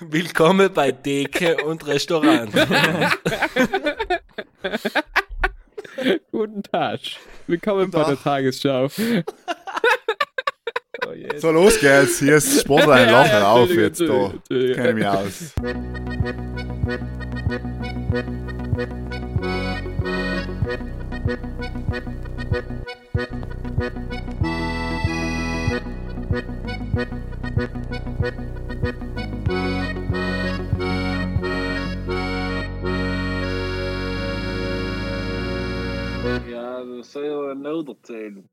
Willkommen bei Deke und Restaurant. Guten Tag. Willkommen bei der Tagesschau. Oh, so, los geht's. Hier ist Sportler Lachen ja, ja, auf jetzt. Da kenne ich mich aus. Noch erzählen.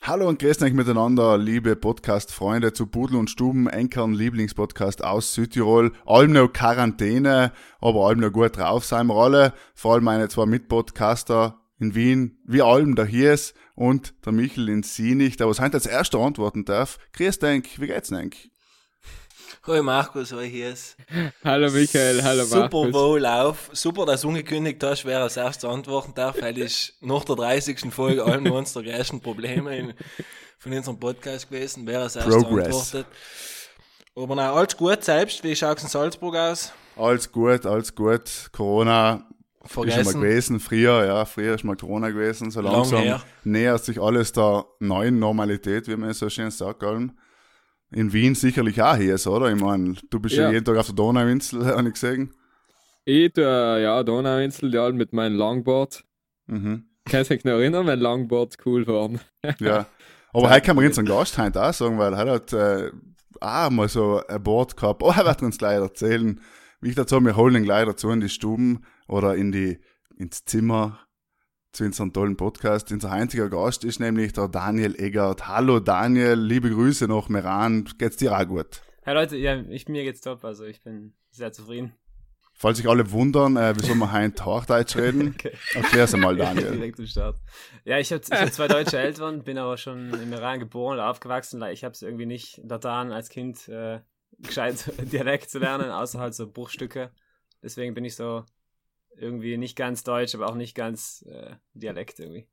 Hallo und grüßt euch miteinander, liebe Podcast-Freunde zu Pudel und Stuben, Enkern Lieblingspodcast aus Südtirol. Allem noch Quarantäne, aber allem noch gut drauf sein wir alle. Vor allem meine zwei Mitpodcaster in Wien, wie allem der hier ist und der Michel in Sienich, der was heute als erster antworten darf. Grüß dich, wie geht's denn? Hallo Markus, hallo hier ist. Hallo Michael, hallo Markus. Super wohl auf. Super, dass du angekündigt hast, wer als erstes antworten darf, weil ich nach der 30. Folge allen unsere größten Probleme in, von unserem Podcast gewesen, wer als erstes Progress. antwortet. Aber na, alles gut selbst. Wie schaut es in Salzburg aus? Alles gut, alles gut. Corona Vergessen. ist schon mal gewesen. Früher, ja, früher ist mal Corona gewesen. So langsam nähert sich alles der neuen Normalität, wie man so schön sagt. Allem in Wien sicherlich auch hier ist, oder? Ich meine, du bist ja. ja jeden Tag auf der Donauinsel, habe ich gesehen. Ich tue, ja, Donauinsel, ja, mit meinem Longboard. Mhm. Kannst du dich noch erinnern, wenn Longboards cool waren? ja. Aber heute kann man uns einen Gast heute auch sagen, weil er hat äh, auch mal so ein Board gehabt. Oh, er wird uns gleich erzählen. Wie ich dazu, wir holen ihn gleich dazu in die Stuben oder in die, ins Zimmer zu unserem tollen Podcast. Unser einziger Gast ist nämlich der Daniel Eggert. Hallo Daniel, liebe Grüße nach Meran. Geht's dir auch gut? Hey Leute, ja, ich, mir geht's top, also ich bin sehr zufrieden. Falls sich alle wundern, äh, wieso wir heute Hochdeutsch reden, okay. erklär's einmal, Daniel. Direkt zum Start. Ja, ich habe hab zwei deutsche Eltern, bin aber schon im Iran geboren und aufgewachsen. Ich habe es irgendwie nicht daran als Kind äh, gescheit Dialekt zu lernen, außer halt so Bruchstücke. Deswegen bin ich so irgendwie nicht ganz deutsch, aber auch nicht ganz äh, Dialekt irgendwie.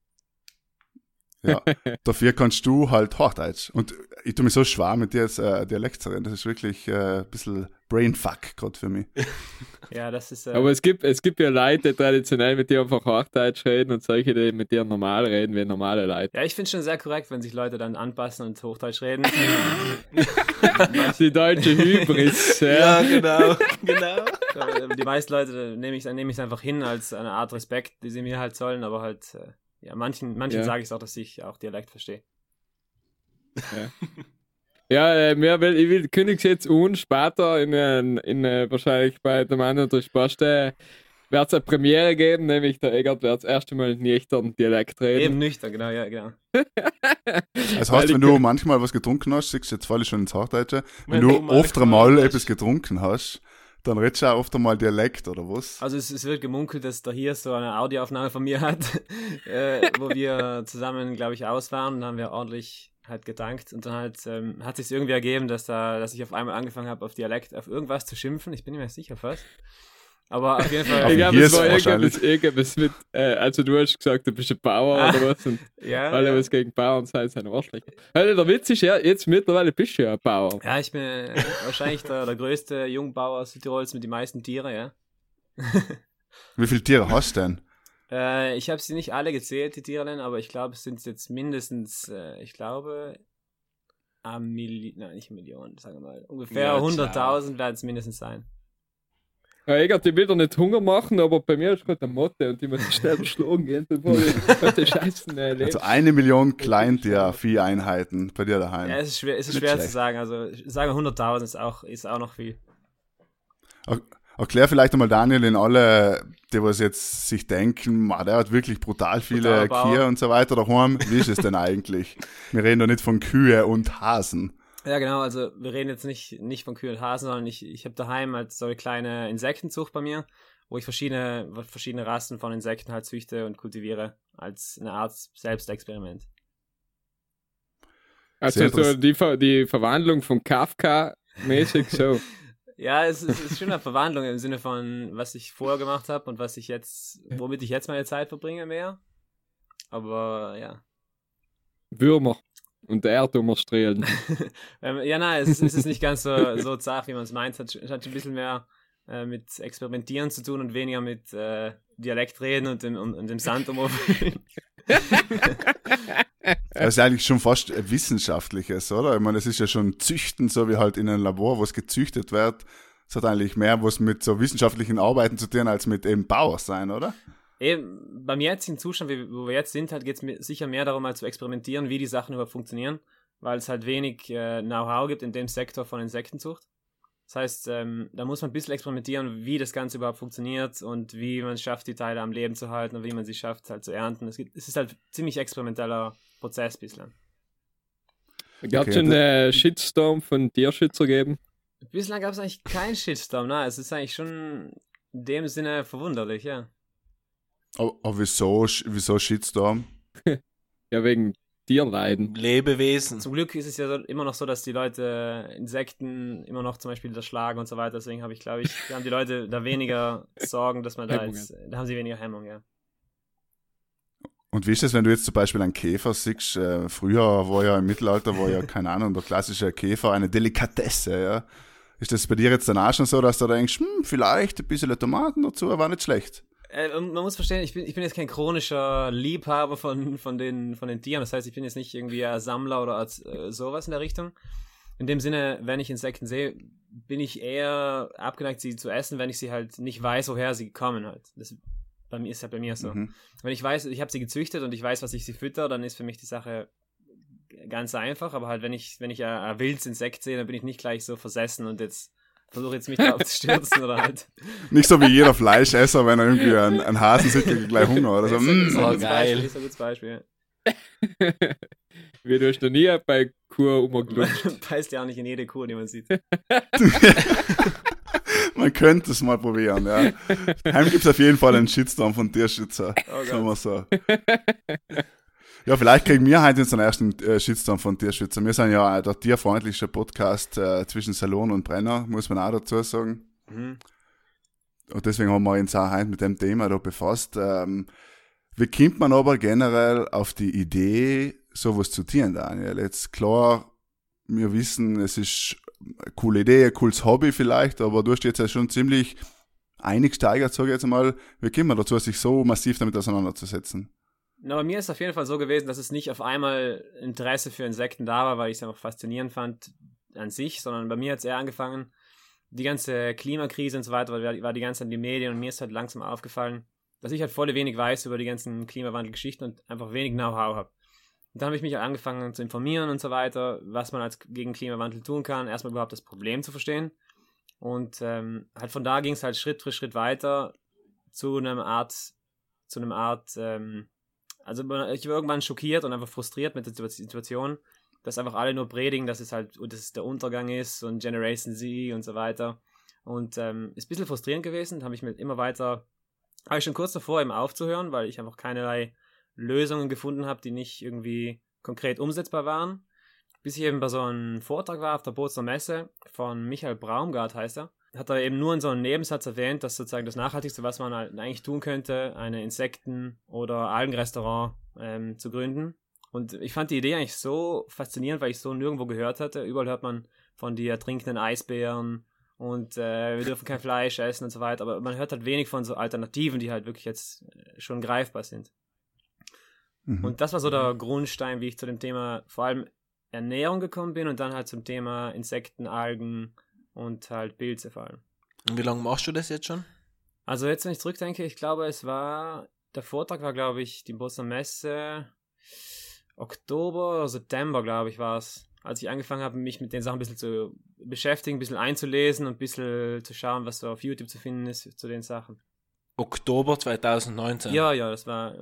Ja, dafür kannst du halt Hochdeutsch. Und ich tue mich so schwer mit dir als äh, Dialekt zu reden. Das ist wirklich äh, ein bisschen Brainfuck gerade für mich. ja, das ist. Äh, Aber es gibt, es gibt ja Leute, die traditionell mit dir einfach Hochdeutsch reden und solche, die mit dir normal reden, wie normale Leute. Ja, ich finde es schon sehr korrekt, wenn sich Leute dann anpassen und Hochdeutsch reden. Die deutsche Hybris. Ja, ja genau. genau. Die meisten Leute nehme ich, nehm ich einfach hin als eine Art Respekt, die sie mir halt sollen, aber halt. Äh, ja, manchen, manchen ja. sage ich auch, dass ich auch Dialekt verstehe. Ja. Ja, äh, mehr will, ich will kündige jetzt un später in, in, in, äh, wahrscheinlich bei dem anderen der Spaste wird es eine Premiere geben, nämlich der Egert wird das erste Mal nüchtern Dialekt reden. Eben nüchtern, genau, ja, genau. das heißt, wenn du manchmal was getrunken hast, siehst du jetzt falle ich schon ins Hochdeutsche, wenn, wenn du oft einmal etwas getrunken hast, dann redest du auch oft einmal Dialekt, oder was? Also es, es wird gemunkelt, dass da hier so eine Audioaufnahme von mir hat, äh, wo wir zusammen, glaube ich, aus waren und haben wir ordentlich halt gedankt und dann halt ähm, hat sich irgendwie ergeben, dass da, dass ich auf einmal angefangen habe, auf Dialekt, auf irgendwas zu schimpfen. Ich bin mehr sicher fast. Aber auf jeden Fall. ich glaube, es war irgendwas, irgendwas mit, äh, also du hast gesagt, du bist ein Bauer ah, oder was und ja, alle ja. was gegen Bauern sein, sind Arschlöcher. Also der Witz ist ja, jetzt mittlerweile bist du ja ein Bauer. Ja, ich bin äh, wahrscheinlich der, der größte Jungbauer Südtirols mit den meisten Tieren, ja. Wie viele Tiere hast du denn? Äh, ich habe sie nicht alle gezählt, die Tiere, aber ich glaube, es sind jetzt mindestens, äh, ich glaube, eine Million, nein, nicht Millionen, sagen wir mal, ungefähr ja, 100.000 werden es mindestens sein. Ja, ich glaube, die will doch nicht Hunger machen, aber bei mir ist gerade eine Motte und die muss schnell erschlagen gehen, bevor ich Scheiße erlebe. Also eine Million Kleintier-Vieheinheiten bei dir daheim. Ja, es ist schwer, es ist schwer zu sagen. Also, ich sage 100.000 ist auch, ist auch noch viel. Erklär vielleicht einmal Daniel in alle, die was jetzt sich denken, man, der hat wirklich brutal viele Kühe und so weiter daheim. Wie ist es denn eigentlich? Wir reden doch nicht von Kühe und Hasen. Ja, genau, also wir reden jetzt nicht, nicht von Kühen und Hasen, sondern ich, ich habe daheim halt so eine kleine Insektenzucht bei mir, wo ich verschiedene, verschiedene Rassen von Insekten halt züchte und kultiviere, als eine Art Selbstexperiment. Also so die, Ver die Verwandlung von Kafka mäßig so. ja, es, es ist schon eine Verwandlung im Sinne von, was ich vorher gemacht habe und was ich jetzt, womit ich jetzt meine Zeit verbringe mehr. Aber ja. Würmer. Und er tun wir strahlen. ähm, ja, nein, es, es ist nicht ganz so, so zart, wie man es meint. Es hat, hat ein bisschen mehr äh, mit Experimentieren zu tun und weniger mit äh, Dialekt reden und dem, und, und dem Sand umrufen. Das ist eigentlich schon fast wissenschaftliches, oder? Ich meine, es ist ja schon Züchten, so wie halt in einem Labor, wo es gezüchtet wird. Es hat eigentlich mehr was mit so wissenschaftlichen Arbeiten zu tun, als mit eben Bauer sein, oder? Eben, beim jetzigen Zustand, wo wir jetzt sind, halt geht es sicher mehr darum, mal zu experimentieren, wie die Sachen überhaupt funktionieren, weil es halt wenig äh, Know-how gibt in dem Sektor von Insektenzucht. Das heißt, ähm, da muss man ein bisschen experimentieren, wie das Ganze überhaupt funktioniert und wie man es schafft, die Teile am Leben zu halten und wie man sie schafft, halt zu ernten. Es, gibt, es ist halt ziemlich experimenteller Prozess bislang. Gab es schon einen Shitstorm von Tierschützer geben? Bislang gab es eigentlich keinen Shitstorm, nein. Es ist eigentlich schon in dem Sinne verwunderlich, ja. Aber, aber wieso, wieso Shitstorm? ja, wegen Tierleiden. Lebewesen. Zum Glück ist es ja immer noch so, dass die Leute Insekten immer noch zum Beispiel erschlagen und so weiter. Deswegen habe ich, glaube ich, da haben die Leute da weniger Sorgen, dass man da jetzt, da haben sie weniger Hemmung, ja. Und wie ist das, wenn du jetzt zum Beispiel einen Käfer siehst? Äh, früher war ja im Mittelalter, war ja, keine Ahnung, der klassische Käfer eine Delikatesse, ja. Ist das bei dir jetzt dann auch schon so, dass du denkst, hm, vielleicht ein bisschen Tomaten dazu, war nicht schlecht? Äh, man muss verstehen, ich bin, ich bin jetzt kein chronischer Liebhaber von, von, den, von den Tieren. Das heißt, ich bin jetzt nicht irgendwie ein Sammler oder als, äh, sowas in der Richtung. In dem Sinne, wenn ich Insekten sehe, bin ich eher abgeneigt, sie zu essen, wenn ich sie halt nicht weiß, woher sie kommen halt. Das bei mir ist halt bei mir so. Mhm. Wenn ich weiß, ich habe sie gezüchtet und ich weiß, was ich sie fütter, dann ist für mich die Sache ganz einfach. Aber halt, wenn ich, wenn ich ein, ein wildes Insekt sehe, dann bin ich nicht gleich so versessen und jetzt versuche jetzt mich drauf zu stürzen oder halt. Nicht so wie jeder Fleischesser, wenn er irgendwie einen, einen Hasen sieht, kriegt gleich Hunger oder so. Das ist, mm, oh, geil. Beispiel, ist ein gutes Beispiel. Wie du hast noch nie bei Kur umgeklutscht. Beißt ja auch nicht in jede Kur, die man sieht. man könnte es mal probieren, ja. Heim gibt es auf jeden Fall einen Shitstorm von Tierschützer. Oh sagen wir so. Ja, vielleicht kriegen wir heute unseren ersten äh, Shitstorm von Tierschützer. Wir sind ja der tierfreundlichste Podcast äh, zwischen Salon und Brenner, muss man auch dazu sagen. Mhm. Und deswegen haben wir uns auch heute mit dem Thema da befasst. Ähm, wie kommt man aber generell auf die Idee, sowas zu tun, Daniel? Jetzt klar, wir wissen, es ist eine coole Idee, ein cooles Hobby vielleicht, aber du hast jetzt ja schon ziemlich eingesteigert, sage ich jetzt mal. Wie kommt man dazu, sich so massiv damit auseinanderzusetzen? Na, bei mir ist es auf jeden Fall so gewesen, dass es nicht auf einmal Interesse für Insekten da war, weil ich es einfach faszinierend fand an sich, sondern bei mir hat es eher angefangen, die ganze Klimakrise und so weiter, war, war die ganze Zeit in den Medien und mir ist halt langsam aufgefallen, dass ich halt voll wenig weiß über die ganzen Klimawandelgeschichten und einfach wenig Know-how habe. Und dann habe ich mich halt angefangen zu informieren und so weiter, was man als gegen Klimawandel tun kann, erstmal überhaupt das Problem zu verstehen. Und ähm, halt von da ging es halt Schritt für Schritt weiter zu einer Art, zu einer Art ähm, also ich war irgendwann schockiert und einfach frustriert mit der Situation, dass einfach alle nur predigen, dass es halt, dass es der Untergang ist und Generation Z und so weiter. Und ähm, ist ein bisschen frustrierend gewesen, habe ich mir immer weiter, habe ich schon kurz davor eben aufzuhören, weil ich einfach keinerlei Lösungen gefunden habe, die nicht irgendwie konkret umsetzbar waren. Bis ich eben bei so einem Vortrag war auf der Bozener Messe von Michael Braumgart heißt er hat er eben nur in so einem Nebensatz erwähnt, dass sozusagen das Nachhaltigste, was man halt eigentlich tun könnte, eine Insekten- oder Algenrestaurant ähm, zu gründen. Und ich fand die Idee eigentlich so faszinierend, weil ich so nirgendwo gehört hatte. Überall hört man von die ertrinkenden Eisbären und äh, wir dürfen kein Fleisch essen und so weiter. Aber man hört halt wenig von so Alternativen, die halt wirklich jetzt äh, schon greifbar sind. Mhm. Und das war so der Grundstein, wie ich zu dem Thema vor allem Ernährung gekommen bin und dann halt zum Thema Insekten, Algen, und halt Pilze vor allem. Und wie lange machst du das jetzt schon? Also jetzt, wenn ich zurückdenke, ich glaube, es war, der Vortrag war, glaube ich, die Bostoner Messe Oktober oder September, glaube ich, war es, als ich angefangen habe, mich mit den Sachen ein bisschen zu beschäftigen, ein bisschen einzulesen und ein bisschen zu schauen, was so auf YouTube zu finden ist zu den Sachen. Oktober 2019? Ja, ja, das war.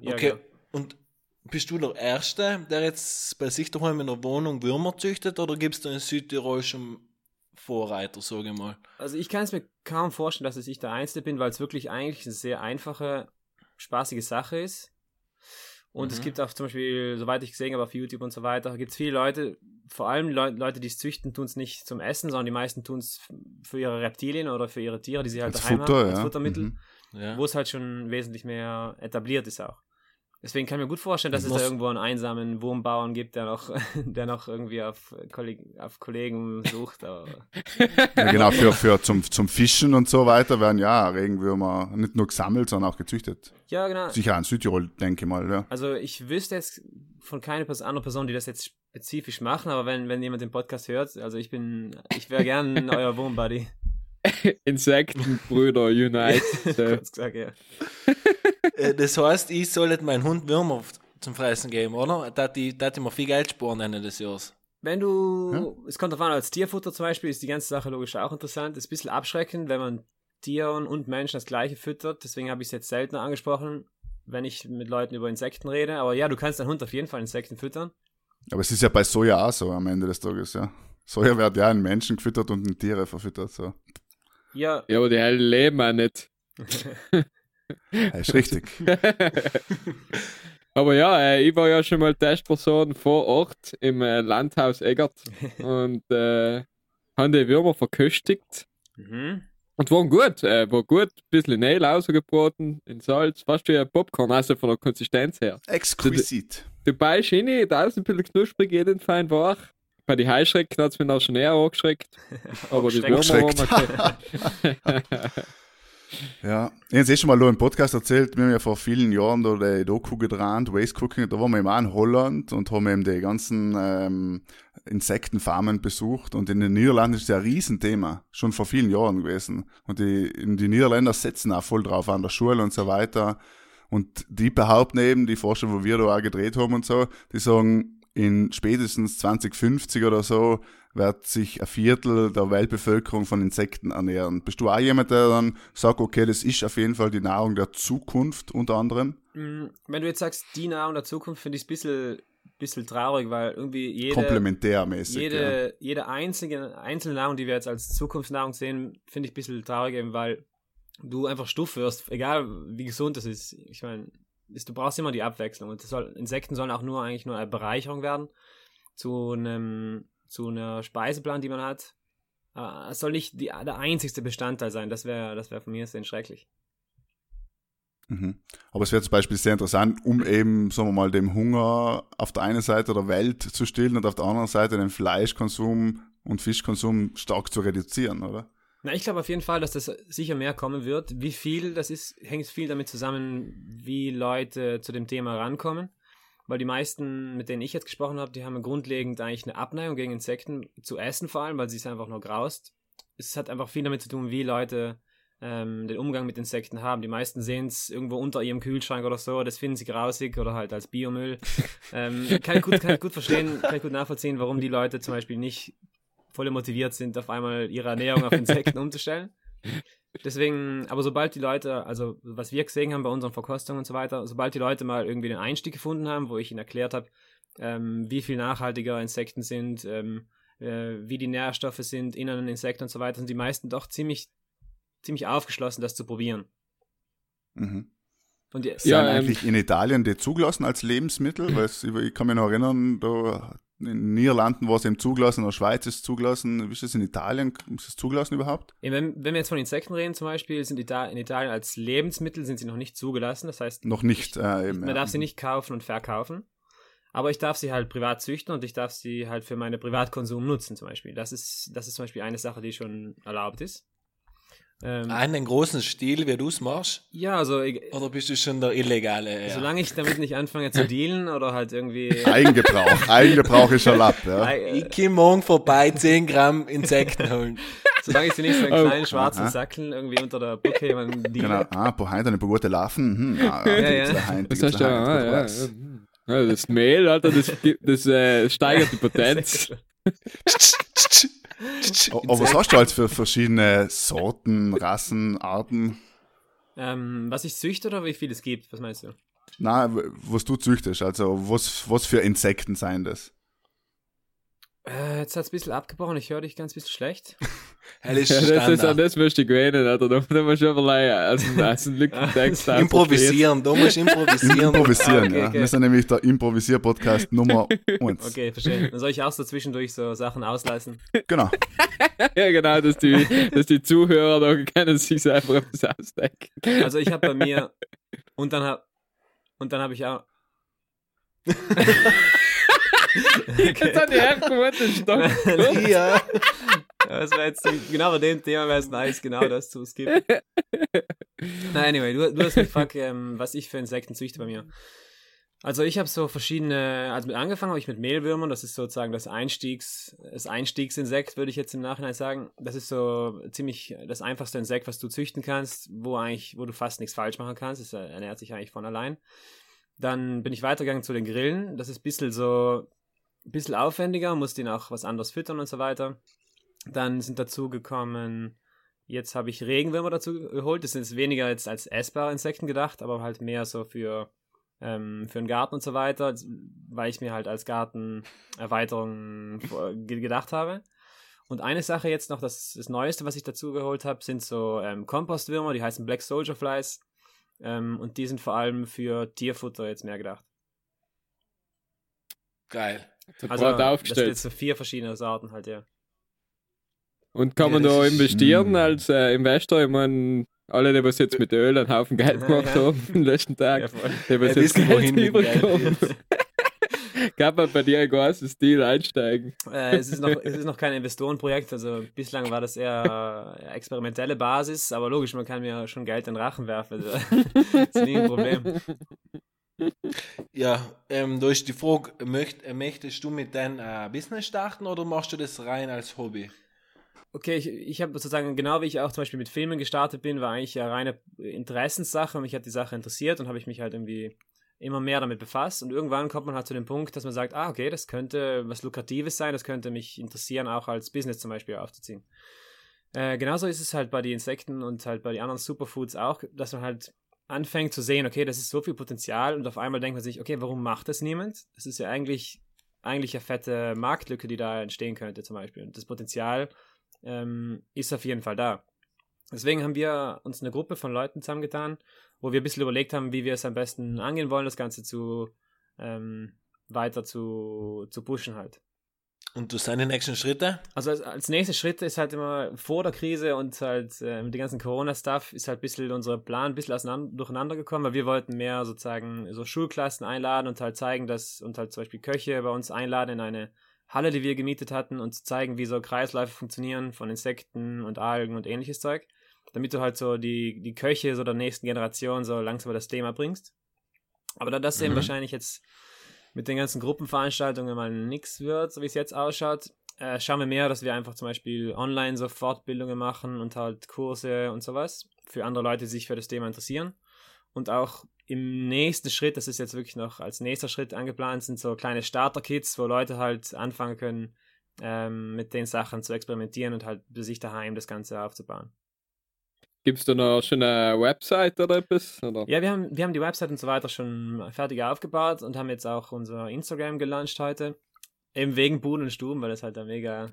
Ja, okay, genau. und bist du der Erste, der jetzt bei sich daheim in der Wohnung Würmer züchtet oder gibst du in Südtirol schon Vorreiter, sage ich mal. Also ich kann es mir kaum vorstellen, dass ich der Einzige bin, weil es wirklich eigentlich eine sehr einfache, spaßige Sache ist. Und mhm. es gibt auch zum Beispiel, soweit ich gesehen habe auf YouTube und so weiter, gibt es viele Leute, vor allem Le Leute, die es züchten, tun es nicht zum Essen, sondern die meisten tun es für ihre Reptilien oder für ihre Tiere, die sie halt als daheim Futter, haben, als ja. Futtermittel, mhm. ja. wo es halt schon wesentlich mehr etabliert ist auch. Deswegen kann ich mir gut vorstellen, dass Ich es muss- da irgendwo einen einsamen Wurmbauern gibt, der noch, der noch irgendwie auf, Kolleg auf Kollegen sucht. Aber Ja, genau, für, für zum, zum Fischen und so weiter werden ja Regenwürmer nicht nur gesammelt, sondern auch gezüchtet. ja, genau. Sicher in Südtirol, denke ich mal, ja. Also ich wüsste jetzt von keiner anderen Person, die das jetzt spezifisch machen, aber wenn, wenn jemand den Podcast hört, also ich bin, ich wäre gern euer Wurmbuddy. Insektenbrüder Unite. Kurz gesagt, ja. Äh, Das heißt, ich sollte meinen Hund Würmer zum Fressen geben, oder? Da die, da die mir viel Geld sparen Ende des Jahres. Wenn du, es kommt davon als Tierfutter zum Beispiel, ist die ganze Sache logisch auch interessant. Ist ein bisschen abschreckend, wenn man Tieren und Menschen das gleiche füttert. Deswegen habe ich es jetzt seltener angesprochen, wenn ich mit Leuten über Insekten rede. Aber ja, du kannst deinen Hund auf jeden Fall Insekten füttern. Aber es ist ja bei Soja auch so am Ende des Tages, ja. Soja wird ja in Menschen gefüttert und in Tiere verfüttert, so. Ja, Ja, aber die leben auch nicht. Ja, ist richtig. Aber ja, äh, ich war ja schon mal Testperson vor Ort im äh, Landhaus Eggert und äh, haben die Würmer verköstigt. mhm. Und waren gut, äh, war gut, ein bisschen Mehl rausgebraten, in Salz, fast wie ein Popcorn, also von der Konsistenz her. Exquisit. Du beißt rein, da ist ein bisschen knusprig, jeden fein wach. Bei den Heuschrecken hat es mich auch schon eher angeschreckt. Aber die Würmer waren okay. Ja, ich habe eh schon mal im Podcast erzählt, wir haben ja vor vielen Jahren da die Doku gedreht, Waste Cooking, da waren wir eben auch in Holland und haben eben die ganzen ähm, Insektenfarmen besucht und in den Niederlanden ist das ein Riesenthema, schon vor vielen Jahren gewesen. Und die, die Niederländer setzen auch voll drauf an der Schule und so weiter. Und die behaupten eben, die Forscher, wo wir da auch gedreht haben und so, die sagen, in spätestens 2050 oder so wird sich ein Viertel der Weltbevölkerung von Insekten ernähren. Bist du auch jemand, der dann sagt, okay, das ist auf jeden Fall die Nahrung der Zukunft unter anderem? Mm, Wenn du jetzt sagst, die Nahrung der Zukunft, finde ich es ein bisschen, bisschen traurig, weil irgendwie jede, Komplementärmäßig. ja. jede, jede einzige, einzelne Nahrung, die wir jetzt als Zukunftsnahrung sehen, finde ich ein bisschen traurig, eben weil du einfach stuff wirst, egal wie gesund das ist. Ich meine, du brauchst immer die Abwechslung und das soll, Insekten sollen auch nur eigentlich nur eine Bereicherung werden zu einem, zu einer Speiseplan, die man hat. Äh, Es soll nicht die, der einzigste Bestandteil sein, das wäre das wär von mir sehr schrecklich. Mhm. Aber es wäre zum Beispiel sehr interessant, um eben, sagen wir mal, dem Hunger auf der einen Seite der Welt zu stillen und auf der anderen Seite den Fleischkonsum und Fischkonsum stark zu reduzieren, oder? Na, ich glaube auf jeden Fall, dass das sicher mehr kommen wird. Wie viel das ist, hängt viel damit zusammen, wie Leute zu dem Thema rankommen. Weil die meisten, mit denen ich jetzt gesprochen habe, die haben grundlegend eigentlich eine Abneigung gegen Insekten zu essen, vor allem, weil sie es einfach nur graust. Es hat einfach viel damit zu tun, wie Leute ähm, den Umgang mit Insekten haben. Die meisten sehen es irgendwo unter ihrem Kühlschrank oder so, das finden sie grausig oder halt als Biomüll. ähm, kann, ich gut, kann ich gut verstehen, kann ich gut nachvollziehen, warum die Leute zum Beispiel nicht voll motiviert sind, auf einmal ihre Ernährung auf Insekten umzustellen. Deswegen, aber sobald die Leute, also was wir gesehen haben bei unseren Verkostungen und so weiter, sobald die Leute mal irgendwie den Einstieg gefunden haben, wo ich ihnen erklärt habe, ähm, wie viel nachhaltiger Insekten sind, ähm, äh, wie die Nährstoffe sind in einem Insekt und so weiter, sind die meisten doch ziemlich, ziemlich aufgeschlossen, das zu probieren. Mhm. Und die, Sind Ja, ähm, eigentlich in Italien die zugelassen als Lebensmittel? Weil ich kann mich noch erinnern, da in den Niederlanden war es eben zugelassen, in der Schweiz ist es zugelassen. Wie ist es in Italien? Ist es zugelassen überhaupt? Wenn, wenn wir jetzt von Insekten reden zum Beispiel, sind Ita in Italien als Lebensmittel sind sie noch nicht zugelassen. Das heißt, Noch nicht. Äh, eben, Man ja. darf sie nicht kaufen und verkaufen. Aber ich darf sie halt privat züchten und ich darf sie halt für meine Privatkonsum nutzen, zum Beispiel. Das ist, das ist zum Beispiel eine Sache, die schon erlaubt ist. Ähm, Einen großen Stil, wie du es machst? ja, also ich, Oder bist du schon der Illegale? Ja. solange ich damit nicht anfange zu dealen oder halt irgendwie. Eigengebrauch. Eigengebrauch ist erlaubt, ja. äh, Ich komme morgen vorbei, 10 Gramm Insekten holen. solange ich sie nicht so einen Oh. kleinen schwarzen Aha. Sackel irgendwie unter der Brücke jemanden Genau. deale. Ah, po Heint eine gute Laufen. Hm, ah, Ja, ja, ja. ja. Das heißt ja, ah, ja, ja. das Mehl, Alter, das, das äh, steigert die Potenz. Aber was hast du als für verschiedene Sorten, Rassen, Arten? ähm, was ich züchte oder wie viel es gibt? Was meinst du? Na, was du züchtest, also was, was für Insekten seien das? Äh, jetzt hat es ein bisschen abgebrochen, ich höre dich ganz bisschen schlecht. Hell ist Ja, das, ist, an das möchte ich gewinnen, Alter. Da, musst du überlegen, als ein, ein Lückentext. Improvisieren, du musst improvisieren. Improvisieren, Okay, ja. okay. Wir sind nämlich der Improvisier-Podcast Nummer 1. Okay, verstehe. Dann soll ich auch so zwischendurch so Sachen auslassen. Genau. Ja, genau, dass die, dass die Zuhörer da können sich einfach etwas ausdenken. Also ich habe bei mir und dann hab, Und dann habe ich auch. Jetzt hat die Herkunft Stock. ja. Das wäre jetzt genau bei dem Thema wäre es nice, genau das zu skippen. Na, anyway, du, du hast gefragt, ähm, was ich für Insekten züchte bei mir. Also ich habe so verschiedene, also mit angefangen habe ich mit Mehlwürmern, das ist sozusagen das Einstiegs, das Einstiegsinsekt, würde ich jetzt im Nachhinein sagen. Das ist so ziemlich das einfachste Insekt, was du züchten kannst, wo eigentlich, wo du fast nichts falsch machen kannst. Es ernährt sich eigentlich von allein. Dann bin ich weitergegangen zu den Grillen. Das ist ein bisschen so, ein bisschen aufwendiger, musst ihn auch was anderes füttern und so weiter. Dann sind dazu gekommen, jetzt habe ich Regenwürmer dazu geholt. Das sind jetzt weniger jetzt als essbare Insekten gedacht, aber halt mehr so für, ähm, für den Garten und so weiter, weil ich mir halt als Gartenerweiterung gedacht habe. Und eine Sache jetzt noch, das, das Neueste, was ich dazu geholt habe, sind so ähm, Kompostwürmer, die heißen Black Soldier Flies. Ähm, und die sind vor allem für Tierfutter jetzt mehr gedacht. Geil. Also, das sind jetzt so vier verschiedene Sorten halt, ja. Und kann man ja, da investieren ist, als äh, Investor? Ich meine, alle, die was jetzt mit Öl einen Haufen Geld gemacht haben den letzten Tag, ja, die was jetzt Geld überkommen. Kann man bei dir ein großes Deal einsteigen? Äh, es, ist noch, es ist noch kein Investorenprojekt, also bislang war das eher äh, experimentelle Basis, aber logisch, man kann mir schon Geld in den Rachen werfen. Also, das ist nie ein Problem. Ja, ähm, ist die Frage, möcht, möchtest du mit deinem äh, Business starten oder machst du das rein als Hobby? Okay, ich, ich habe sozusagen, genau wie ich auch zum Beispiel mit Filmen gestartet bin, war eigentlich eine reine Interessenssache mich hat die Sache interessiert und habe ich mich halt irgendwie immer mehr damit befasst und irgendwann kommt man halt zu dem Punkt, dass man sagt, ah, okay, das könnte was Lukratives sein, das könnte mich interessieren, auch als Business zum Beispiel aufzuziehen. Äh, genauso ist es halt bei den Insekten und halt bei den anderen Superfoods auch, dass man halt anfängt zu sehen, okay, das ist so viel Potenzial und auf einmal denkt man sich, okay, warum macht das niemand? Das ist ja eigentlich, eigentlich eine fette Marktlücke, die da entstehen könnte zum Beispiel. Und das Potenzial ähm, ist auf jeden Fall da. Deswegen haben wir uns eine Gruppe von Leuten zusammengetan, wo wir ein bisschen überlegt haben, wie wir es am besten angehen wollen, das Ganze zu ähm, weiter zu, zu pushen halt. Und du seine nächsten Schritte? Also als, als nächster Schritt ist halt immer vor der Krise und halt äh, mit dem ganzen Corona-Stuff ist halt ein bisschen unser Plan ein bisschen durcheinander gekommen, weil wir wollten mehr sozusagen so Schulklassen einladen und halt zeigen, dass und halt zum Beispiel Köche bei uns einladen in eine Halle, die wir gemietet hatten und zeigen, wie so Kreisläufe funktionieren von Insekten und Algen und ähnliches Zeug, damit du halt so die, die Köche so der nächsten Generation so langsam das Thema bringst. Aber da das mhm. eben wahrscheinlich jetzt mit den ganzen Gruppenveranstaltungen mal nichts wird, so wie es jetzt ausschaut, äh, schauen wir mehr, dass wir einfach zum Beispiel online so Fortbildungen machen und halt Kurse und sowas für andere Leute, die sich für das Thema interessieren. Und auch im nächsten Schritt, das ist jetzt wirklich noch als nächster Schritt angeplant, sind so kleine Starter-Kits, wo Leute halt anfangen können, ähm, mit den Sachen zu experimentieren und halt für sich daheim das Ganze aufzubauen. Gibt es da noch schon eine Website oder etwas? Oder? Ja, wir haben, wir haben die Website und so weiter schon fertig aufgebaut und haben jetzt auch unser Instagram gelauncht heute. Eben wegen Buhn und Stuben, weil das halt der mega,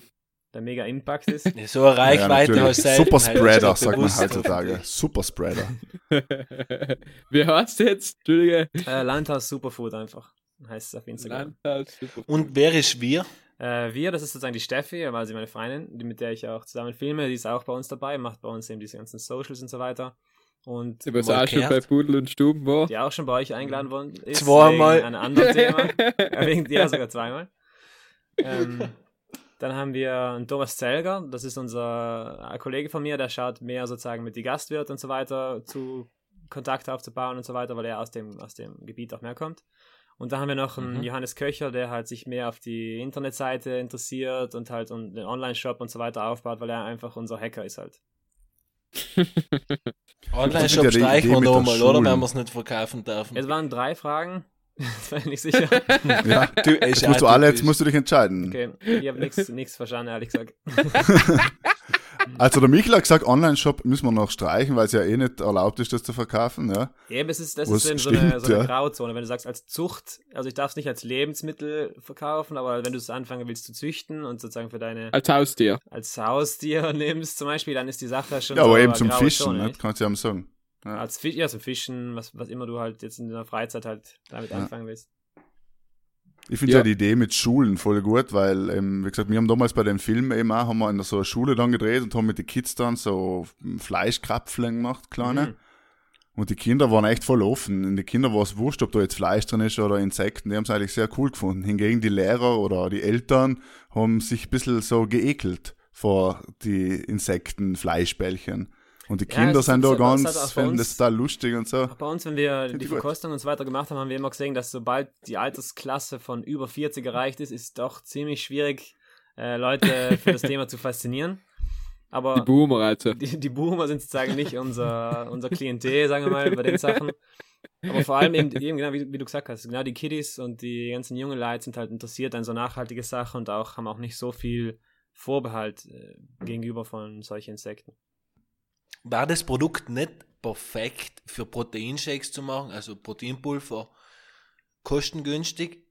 der mega Impact ist. So eine Reichweite ja, Super Spreader, sagt man heutzutage. Super Spreader. Wie heißt jetzt? Entschuldige. Äh, Landhaus Superfood einfach. Heißt es auf Instagram. Landhaus Superfood. Und wer ist wir? Äh, wir, das ist sozusagen die Steffi, also meine Freundin, die, mit der ich auch zusammen filme, die ist auch bei uns dabei, macht bei uns eben diese ganzen Socials und so weiter. Und die was auch schon bei Pudel und Stuben war. Die auch schon bei euch eingeladen worden ist. Zweimal. Wegen einem anderen Thema. wegen dir sogar zweimal. Ähm, dann haben wir einen Thomas Zelger, das ist unser ein Kollege von mir, der schaut mehr sozusagen mit die Gastwirt und so weiter zu Kontakt aufzubauen und so weiter, weil er aus dem, aus dem Gebiet auch mehr kommt. Und da haben wir noch einen mhm. Johannes Köcher, der halt sich mehr auf die Internetseite interessiert und halt den Online-Shop und so weiter aufbaut, weil er einfach unser Hacker ist halt. Online-Shop streichen wir nochmal, oder? Wenn wir es nicht verkaufen dürfen. Es waren drei Fragen. das war ich nicht sicher. ja, du, jetzt musst du alle, jetzt musst du dich entscheiden. Okay, ich habe nichts verstanden, ehrlich gesagt. Also der Michael hat gesagt, Online-Shop müssen wir noch streichen, weil es ja eh nicht erlaubt ist, das zu verkaufen. Ja, Eben, es ist, das Was ist eben stimmt, so, eine, so eine ja. Grauzone. Wenn du sagst, als Zucht, also ich darf es nicht als Lebensmittel verkaufen, aber wenn du es anfangen willst zu züchten und sozusagen für deine... Als Haustier. Als Haustier nimmst zum Beispiel, dann ist die Sache schon Ja, so aber eben zum Fischen, Zone, ne? kannst du ja sagen. Ja. Als Fisch, ja, zum Fischen, was, was immer du halt jetzt in der Freizeit halt damit ja. anfangen willst. Ich finde ja. ja. die Idee mit Schulen voll gut, weil, ähm, wie gesagt, wir haben damals bei dem Film eben auch, haben wir in so einer Schule dann gedreht und haben mit den Kids dann so Fleischkrapfeln gemacht, kleine. Mhm. Und die Kinder waren echt voll offen. In die Kinder war es wurscht, ob da jetzt Fleisch drin ist oder Insekten. Die haben es eigentlich sehr cool gefunden. Hingegen die Lehrer oder die Eltern haben sich ein bisschen so geekelt vor die Insekten, Fleischbällchen. Und die Kinder ja, sind da ganz, finden das total lustig und so. Bei uns, wenn wir die Verkostung und so weiter gemacht haben, haben wir immer gesehen, dass sobald die Altersklasse von über 40 erreicht ist, ist es doch ziemlich schwierig, äh, Leute für das Thema zu faszinieren. Aber die Boomer, also. Die, die Boomer sind sozusagen nicht unser, unser Klientel, sagen wir mal, bei den Sachen. Aber vor allem eben, eben genau wie, wie, du gesagt hast, genau die Kiddies und die ganzen jungen Leute sind halt interessiert an so nachhaltige Sachen und auch haben auch nicht so viel Vorbehalt äh, gegenüber von solchen Insekten. War das Produkt nicht perfekt für Proteinshakes zu machen, also Proteinpulver kostengünstig,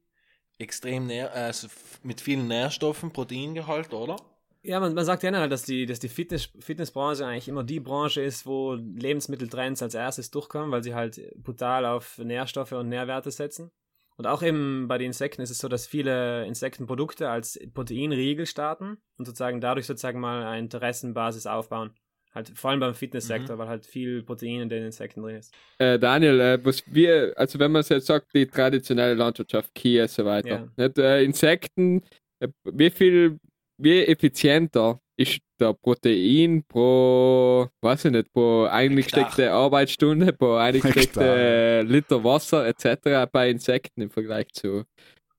extrem nähr, also mit vielen Nährstoffen, Proteingehalt, oder? Ja, man, man sagt generell, dass die, dass die Fitness, Fitnessbranche eigentlich immer die Branche ist, wo Lebensmitteltrends als erstes durchkommen, weil sie halt brutal auf Nährstoffe und Nährwerte setzen. Und auch eben bei den Insekten ist es so, dass viele Insektenprodukte als Proteinriegel starten und sozusagen dadurch sozusagen mal eine Interessenbasis aufbauen. Halt vor allem beim Fitnesssektor, mhm. weil halt viel Protein in den Insekten drin ist. Äh, Daniel, äh, was wir, also wenn man jetzt sagt, die traditionelle Landwirtschaft, Kia und so weiter, ja. nicht, äh, Insekten, äh, wie viel wie effizienter ist der Protein pro, weiß ich nicht, pro eingesteckte Arbeitsstunde, pro eingesteckte Liter Wasser etc. bei Insekten im Vergleich zu,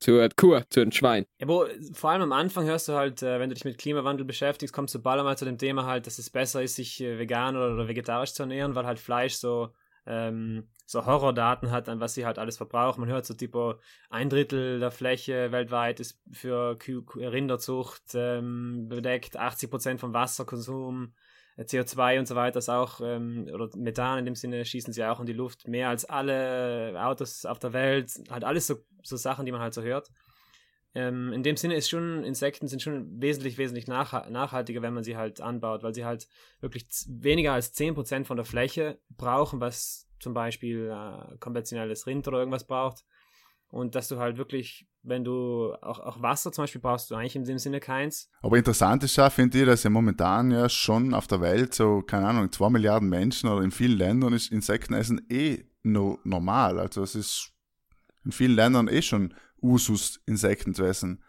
zu einer Kuh, zu einem Schwein. Ja, wo, vor allem am Anfang hörst du halt, äh, wenn du dich mit Klimawandel beschäftigst, kommst du bald mal zu dem Thema halt, dass es besser ist, sich äh, vegan oder, vegetarisch zu ernähren, weil halt Fleisch so ähm, so Horrordaten hat, an was sie halt alles verbrauchen. Man hört so tipo, ein Drittel der Fläche weltweit ist für Rinderzucht ähm, bedeckt, 80 Prozent vom Wasserkonsum, äh, CO2 und so weiter ist auch, ähm, oder Methan in dem Sinne schießen sie auch in die Luft, mehr als alle Autos auf der Welt, halt alles so, so Sachen, die man halt so hört. Ähm, in dem Sinne ist schon, Insekten sind schon wesentlich, wesentlich nach, nachhaltiger, wenn man sie halt anbaut, weil sie halt wirklich weniger als 10% von der Fläche brauchen, was zum Beispiel äh, konventionelles Rind oder irgendwas braucht. Und dass du halt wirklich, wenn du auch, auch Wasser zum Beispiel brauchst du eigentlich in dem Sinne keins. Aber interessant ist ja, finde ich, dass ja momentan ja schon auf der Welt so, keine Ahnung, zwei Milliarden Menschen oder in vielen Ländern ist Insektenessen eh no, normal. Also es ist in vielen Ländern eh schon Usus, Insekten zu essen.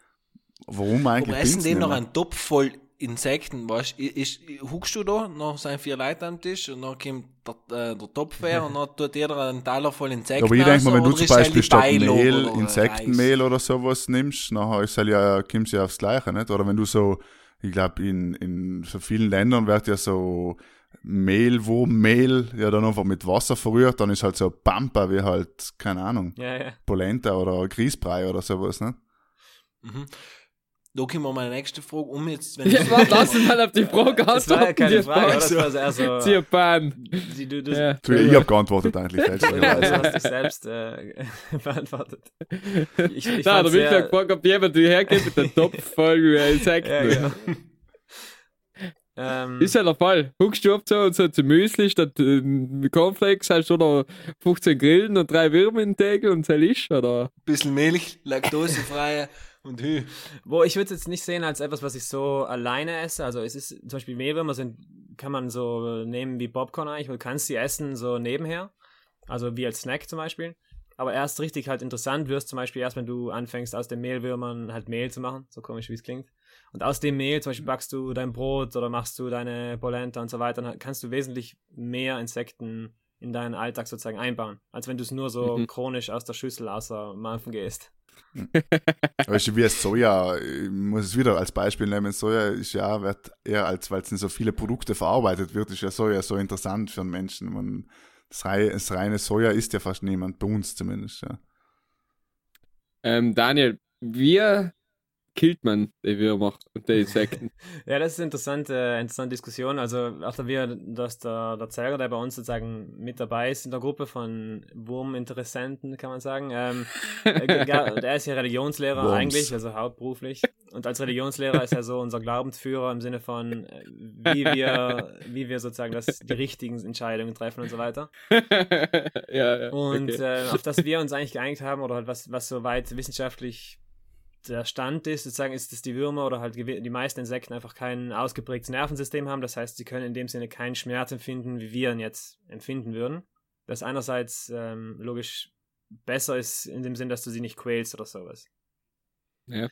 Warum eigentlich? Aber essen die noch einen Topf voll Insekten, weißt du, huckst du da, noch sind vier Leute am Tisch und dann kommt der, äh, der Topf her und dann tut jeder einen Teller voll Insekten. Aber ich denke mal, wenn du zum Beispiel statt Mehl Insektenmehl oder sowas nimmst, nachher ist halt ja, kommst du ja aufs Gleiche, nicht? Oder wenn du so, ich glaube, in, in so vielen Ländern wird ja so Mehl, wo Mehl ja dann einfach mit Wasser verrührt, dann ist halt so Pampa wie halt, keine Ahnung, ja, ja. Polenta oder Grießbrei oder sowas, ne? Mhm. Da kommen wir meine nächste Frage um jetzt. Wenn ja, warte, lass uns mal auf die Frage Das war ja keine Frage, das war eher so. Zierpan. Du, du, ja. du, ich habe geantwortet eigentlich. du hast dich selbst äh, beantwortet. Ich, ich Nein, da will ich ja gefragt, ob jemand hergeht mit der Top-Folge Insekten. Ja, genau. Ähm, ist ja der Fall. Huckst du auf so und so zum Müsli statt äh, Cornflakes hast du oder 15 Grillen und drei Würmer in Tegel und so ist, oder? Bisschen Milch, laktosefreie und Hü. Wo ich würde es jetzt nicht sehen als etwas, was ich so alleine esse. Also es ist zum Beispiel Mehlwürmer sind, kann man so nehmen wie Popcorn eigentlich, du kannst sie essen so nebenher. Also wie als Snack zum Beispiel. Aber erst richtig halt interessant wirst zum Beispiel erst, wenn du anfängst aus den Mehlwürmern halt Mehl zu machen, so komisch wie es klingt. Und aus dem Mehl zum Beispiel backst du dein Brot oder machst du deine Polenta und so weiter, dann kannst du wesentlich mehr Insekten in deinen Alltag sozusagen einbauen, als wenn du es nur so mhm. chronisch aus der Schüssel außer Mampfen gehst. Weißt du, wie Soja, ich muss es wieder als Beispiel nehmen, Soja ist ja, wird eher als, weil es in so viele Produkte verarbeitet wird, ist ja Soja so interessant für einen Menschen. Man, das, reine, das reine Soja isst ja fast niemand, bei uns zumindest, ja. Ähm, Daniel, wir killt man die Würmer und die Insekten? ja, das ist eine interessante, interessante Diskussion. Also auch da wir, dass der, der Zeiger, der bei uns sozusagen mit dabei ist in der Gruppe von Wurminteressenten, kann man sagen. Ähm, äh, der ist ja Religionslehrer Worms. eigentlich, also hauptberuflich. Und als Religionslehrer ist er so unser Glaubensführer im Sinne von, äh, wie wir, wie wir sozusagen das, die richtigen Entscheidungen treffen und so weiter. ja, ja, und okay. äh, auf das wir uns eigentlich geeinigt haben, oder halt was, was soweit wissenschaftlich der Stand ist, sozusagen ist, dass die Würmer oder halt die meisten Insekten einfach kein ausgeprägtes Nervensystem haben. Das heißt, sie können in dem Sinne keinen Schmerz empfinden, wie wir ihn jetzt empfinden würden. das einerseits ähm, logisch besser ist, in dem Sinn, dass du sie nicht quälst oder sowas. Ja.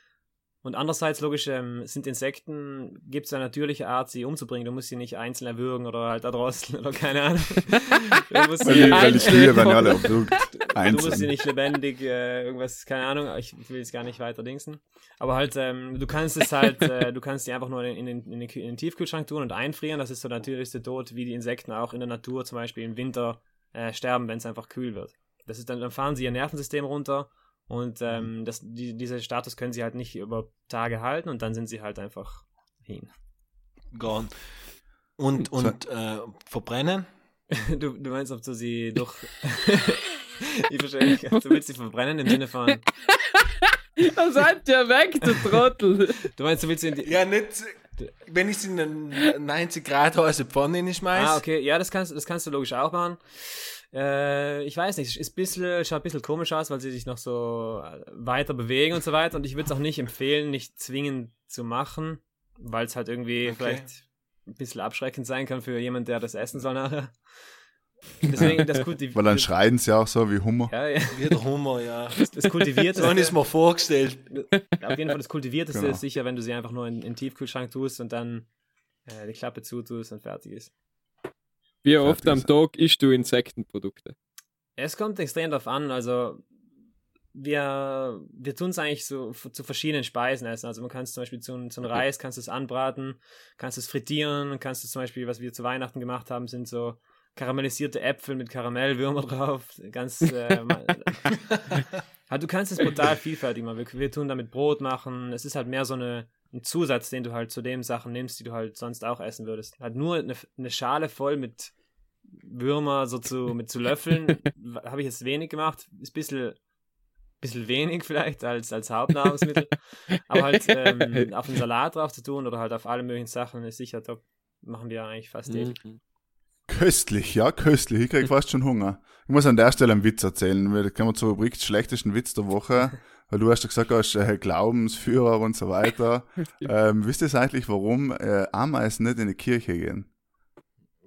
Und andererseits, logisch, ähm, sind Insekten, gibt es eine natürliche Art, sie umzubringen. Du musst sie nicht einzeln erwürgen oder halt erdrosseln oder keine Ahnung. du musst Weil sie, die, weil die Kühe werden ja alle erwürgt. du musst sie Einzeln. nicht lebendig, äh, irgendwas, keine Ahnung, ich will es gar nicht weiter dingsen. Aber halt, ähm, du kannst es halt, äh, du kannst die einfach nur in, den, in, den, in den Tiefkühlschrank tun und einfrieren. Das ist so der natürlichste Tod, wie die Insekten auch in der Natur zum Beispiel im Winter äh, sterben, wenn es einfach kühl wird. Das ist dann, dann fahren sie ihr Nervensystem runter und ähm, das, die, dieser Status können sie halt nicht über Tage halten und dann sind sie halt einfach hin. Gone. Und, und äh, verbrennen? Du, du meinst, ob du sie durch. ich verstehe nicht. Du willst sie verbrennen im Sinne von. Da seid ihr weg, du Trottel. Du meinst, du willst sie in die. Ja, nicht, wenn ich sie in eine 90 Grad heiße Pfanne nicht schmeiß. Ah, okay. Ja, das kannst, das kannst du logisch auch machen. Äh, ich weiß nicht, ist ein bisschen, schaut ein bisschen komisch aus, weil sie sich noch so äh, weiter bewegen und so weiter. Und ich würde es auch nicht empfehlen, nicht zwingend zu machen, weil es halt irgendwie Okay. vielleicht ein bisschen abschreckend sein kann für jemand, der das essen soll nachher. Deswegen, das kultiviert. Weil dann schreien sie auch so wie Hummer. ja, ja, Wie der Hummer, ja. das kultiviert So ist mir vorgestellt. Auf jeden Fall das Kultivierteste Genau. ist sicher, wenn du sie einfach nur in, in den Tiefkühlschrank tust und dann äh, die Klappe zutust und fertig ist. Wie oft Fertig am ist Tag isst du Insektenprodukte? Es kommt extrem darauf an, also wir, wir tun es eigentlich so zu verschiedenen Speisen essen. Also man kann es zum Beispiel zu, zu einem Reis, kannst du es anbraten, kannst es frittieren, kannst du zum Beispiel, was wir zu Weihnachten gemacht haben, sind so karamellisierte Äpfel mit Karamellwürmer drauf. Ganz, äh, halt, du kannst es brutal vielfältig machen. Wir, wir tun damit Brot machen. Es ist halt mehr so eine, ein Zusatz, den du halt zu den Sachen nimmst, die du halt sonst auch essen würdest. Halt nur eine, eine Schale voll mit Würmer so zu, mit zu löffeln, habe ich jetzt wenig gemacht. Ist ein bisschen, bisschen wenig vielleicht als, als Hauptnahrungsmittel. Aber halt ähm, auf einen Salat drauf zu tun oder halt auf alle möglichen Sachen ist sicher top. Machen wir eigentlich fast täglich. Mhm. Köstlich, ja, köstlich. Ich krieg fast schon Hunger. Ich muss an der Stelle einen Witz erzählen, weil kommen wir zur Rubrik schlechtesten Witz der Woche. Weil du hast ja gesagt, du hast äh, Glaubensführer und so weiter. ähm, wisst ihr eigentlich, warum äh, Ameisen nicht in die Kirche gehen?